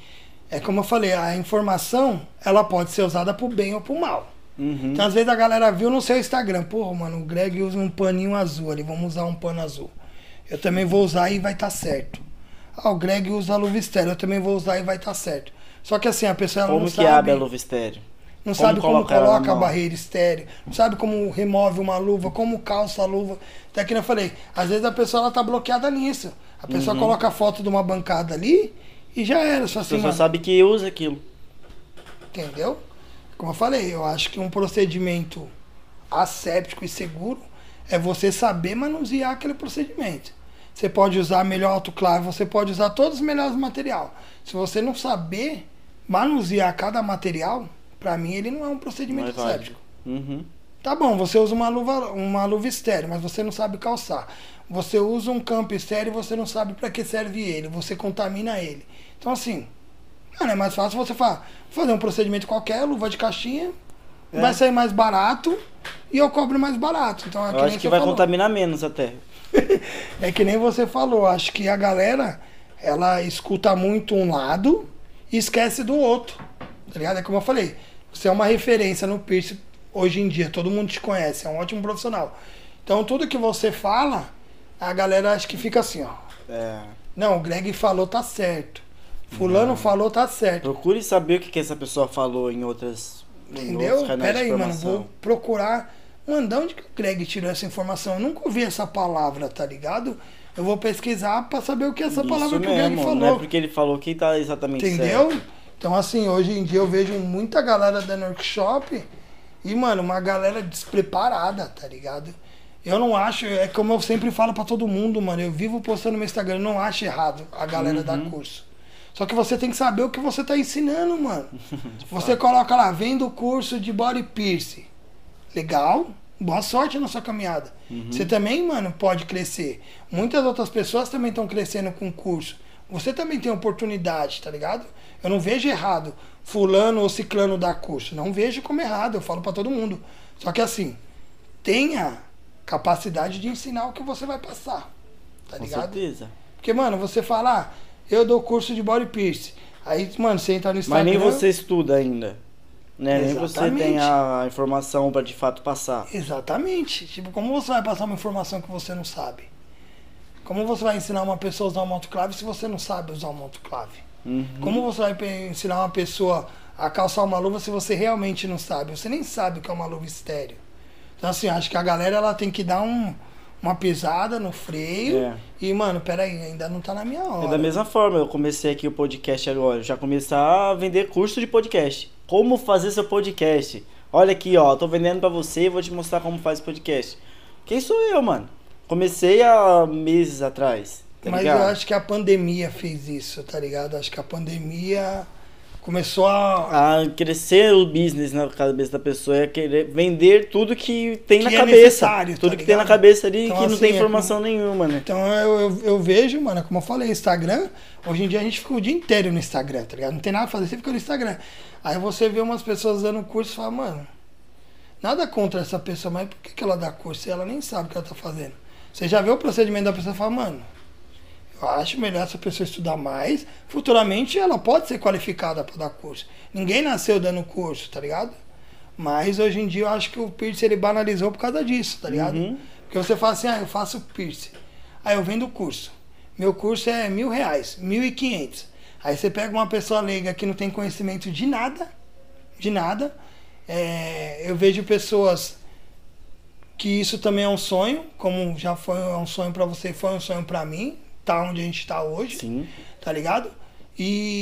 é como eu falei, a informação, ela pode ser usada pro bem ou pro mal. Uhum. Então, às vezes a galera viu no seu Instagram, porra, mano, o Greg usa um paninho azul ali, vamos usar um pano azul. Eu também vou usar e vai estar certo. Ah, o Greg usa a luva estéreo, eu também vou usar e vai estar certo. Só que assim, a pessoa Como não que sabe. abre a luva estéreo? Não Como sabe como coloca a barreira estéreo, não sabe como remove uma luva, como calça a luva. Até que eu falei, às vezes a pessoa ela tá bloqueada nisso. A pessoa Uhum. coloca a foto de uma bancada ali e já era, só A assim, pessoa mano, sabe que usa aquilo. entendeu? Como eu falei, eu acho que um procedimento asséptico e seguro é você saber manusear aquele procedimento. Você pode usar melhor autoclave, você pode usar todos os melhores material. Se você não saber manusear cada material, pra mim ele não é um procedimento válido. asséptico. Uhum. Tá bom, você usa uma luva, uma luva estéreo, mas você não sabe calçar. Você usa um campo estéreo e você não sabe para que serve ele. Você contamina ele. Então, assim, mano, é mais fácil você fa- fazer um procedimento qualquer, luva de caixinha, É. vai sair mais barato e eu cobro mais barato. Então, é Eu que nem acho que você vai falou. contaminar menos até. É que nem você falou. Acho que a galera, ela escuta muito um lado e esquece do outro. Tá ligado? É como eu falei. Você é uma referência no piercing hoje em dia. Todo mundo te conhece. É um ótimo profissional. Então, tudo que você fala, a galera acho que fica assim, ó. É. Não, o Greg falou, tá certo. Fulano falou, tá certo. Procure saber o que, que essa pessoa falou em outras. em Entendeu? canais Pera aí, mano. Vou procurar. Mano, de onde que o Greg tirou essa informação? Eu nunca ouvi essa palavra, tá ligado? Eu vou pesquisar pra saber o que é essa Isso palavra que o Greg mesmo, falou. Não é porque ele falou que tá exatamente Entendeu? certo. Então, assim, hoje em dia eu vejo muita galera dando workshop e, mano, uma galera despreparada, tá ligado? Eu não acho, é como eu sempre falo pra todo mundo, mano. Eu vivo postando no meu Instagram, eu não acho errado a galera dar curso. Só que você tem que saber o que você tá ensinando, mano. você coloca lá, vendo o curso de body piercing. Legal, boa sorte na sua caminhada. Você também, mano, pode crescer. Muitas outras pessoas também estão crescendo com o curso. Você também tem oportunidade, tá ligado? Eu não vejo errado fulano ou ciclano dar curso. Não vejo como errado, eu falo pra todo mundo. Só que assim, tenha capacidade de ensinar o que você vai passar. Tá Com ligado? certeza. Porque, mano, você fala, ah, eu dou curso de body piercing. Aí, mano, você entra no Instagram. Mas nem você estuda ainda. Né? Nem você tem a informação pra de fato passar. Exatamente. Tipo, como você vai passar uma informação que você não sabe? Como você vai ensinar uma pessoa a usar um autoclave se você não sabe usar um autoclave? Uhum. Como você vai ensinar uma pessoa a calçar uma luva se você realmente não sabe? Você nem sabe o que é uma luva estéreo. Então, assim, acho que a galera ela tem que dar um, uma pisada no freio. É. E, mano, peraí, ainda não tá na minha hora. É da mesma forma, eu comecei aqui o podcast agora, já começar a vender curso de podcast. Como fazer seu podcast? Olha aqui, ó, tô vendendo pra você e vou te mostrar como faz podcast. Quem sou eu, mano? Comecei há meses atrás. Tá Mas ligado? eu acho que a pandemia fez isso, tá ligado? Acho que a pandemia começou a. A crescer o business na cabeça da pessoa é querer vender tudo que tem na Que é cabeça. tá tudo que tem na cabeça ali Então, que não assim, tem é informação nenhuma, né? Então eu, eu, eu vejo, mano, como eu falei, Instagram, hoje em dia a gente fica o dia inteiro no Instagram, tá ligado? Não tem nada a fazer, você fica no Instagram. Aí você vê umas pessoas dando curso e fala, mano, nada contra essa pessoa, mas por que, que ela dá curso se ela nem sabe o que ela tá fazendo? Você já vê o procedimento da pessoa e fala, mano, eu acho melhor essa pessoa estudar mais. Futuramente ela pode ser qualificada para dar curso. Ninguém nasceu dando curso, tá ligado? Mas hoje em dia eu acho que o piercing ele banalizou por causa disso, tá ligado? Uhum. Porque você fala assim, ah, eu faço piercing. Aí eu vendo o curso. Meu curso é mil reais, mil e quinhentos. Aí você pega uma pessoa leiga que não tem conhecimento de nada, de nada. É, eu vejo pessoas que isso também é um sonho, como já foi um sonho pra você, foi um sonho pra mim, tá onde a gente tá hoje, Sim. tá ligado? E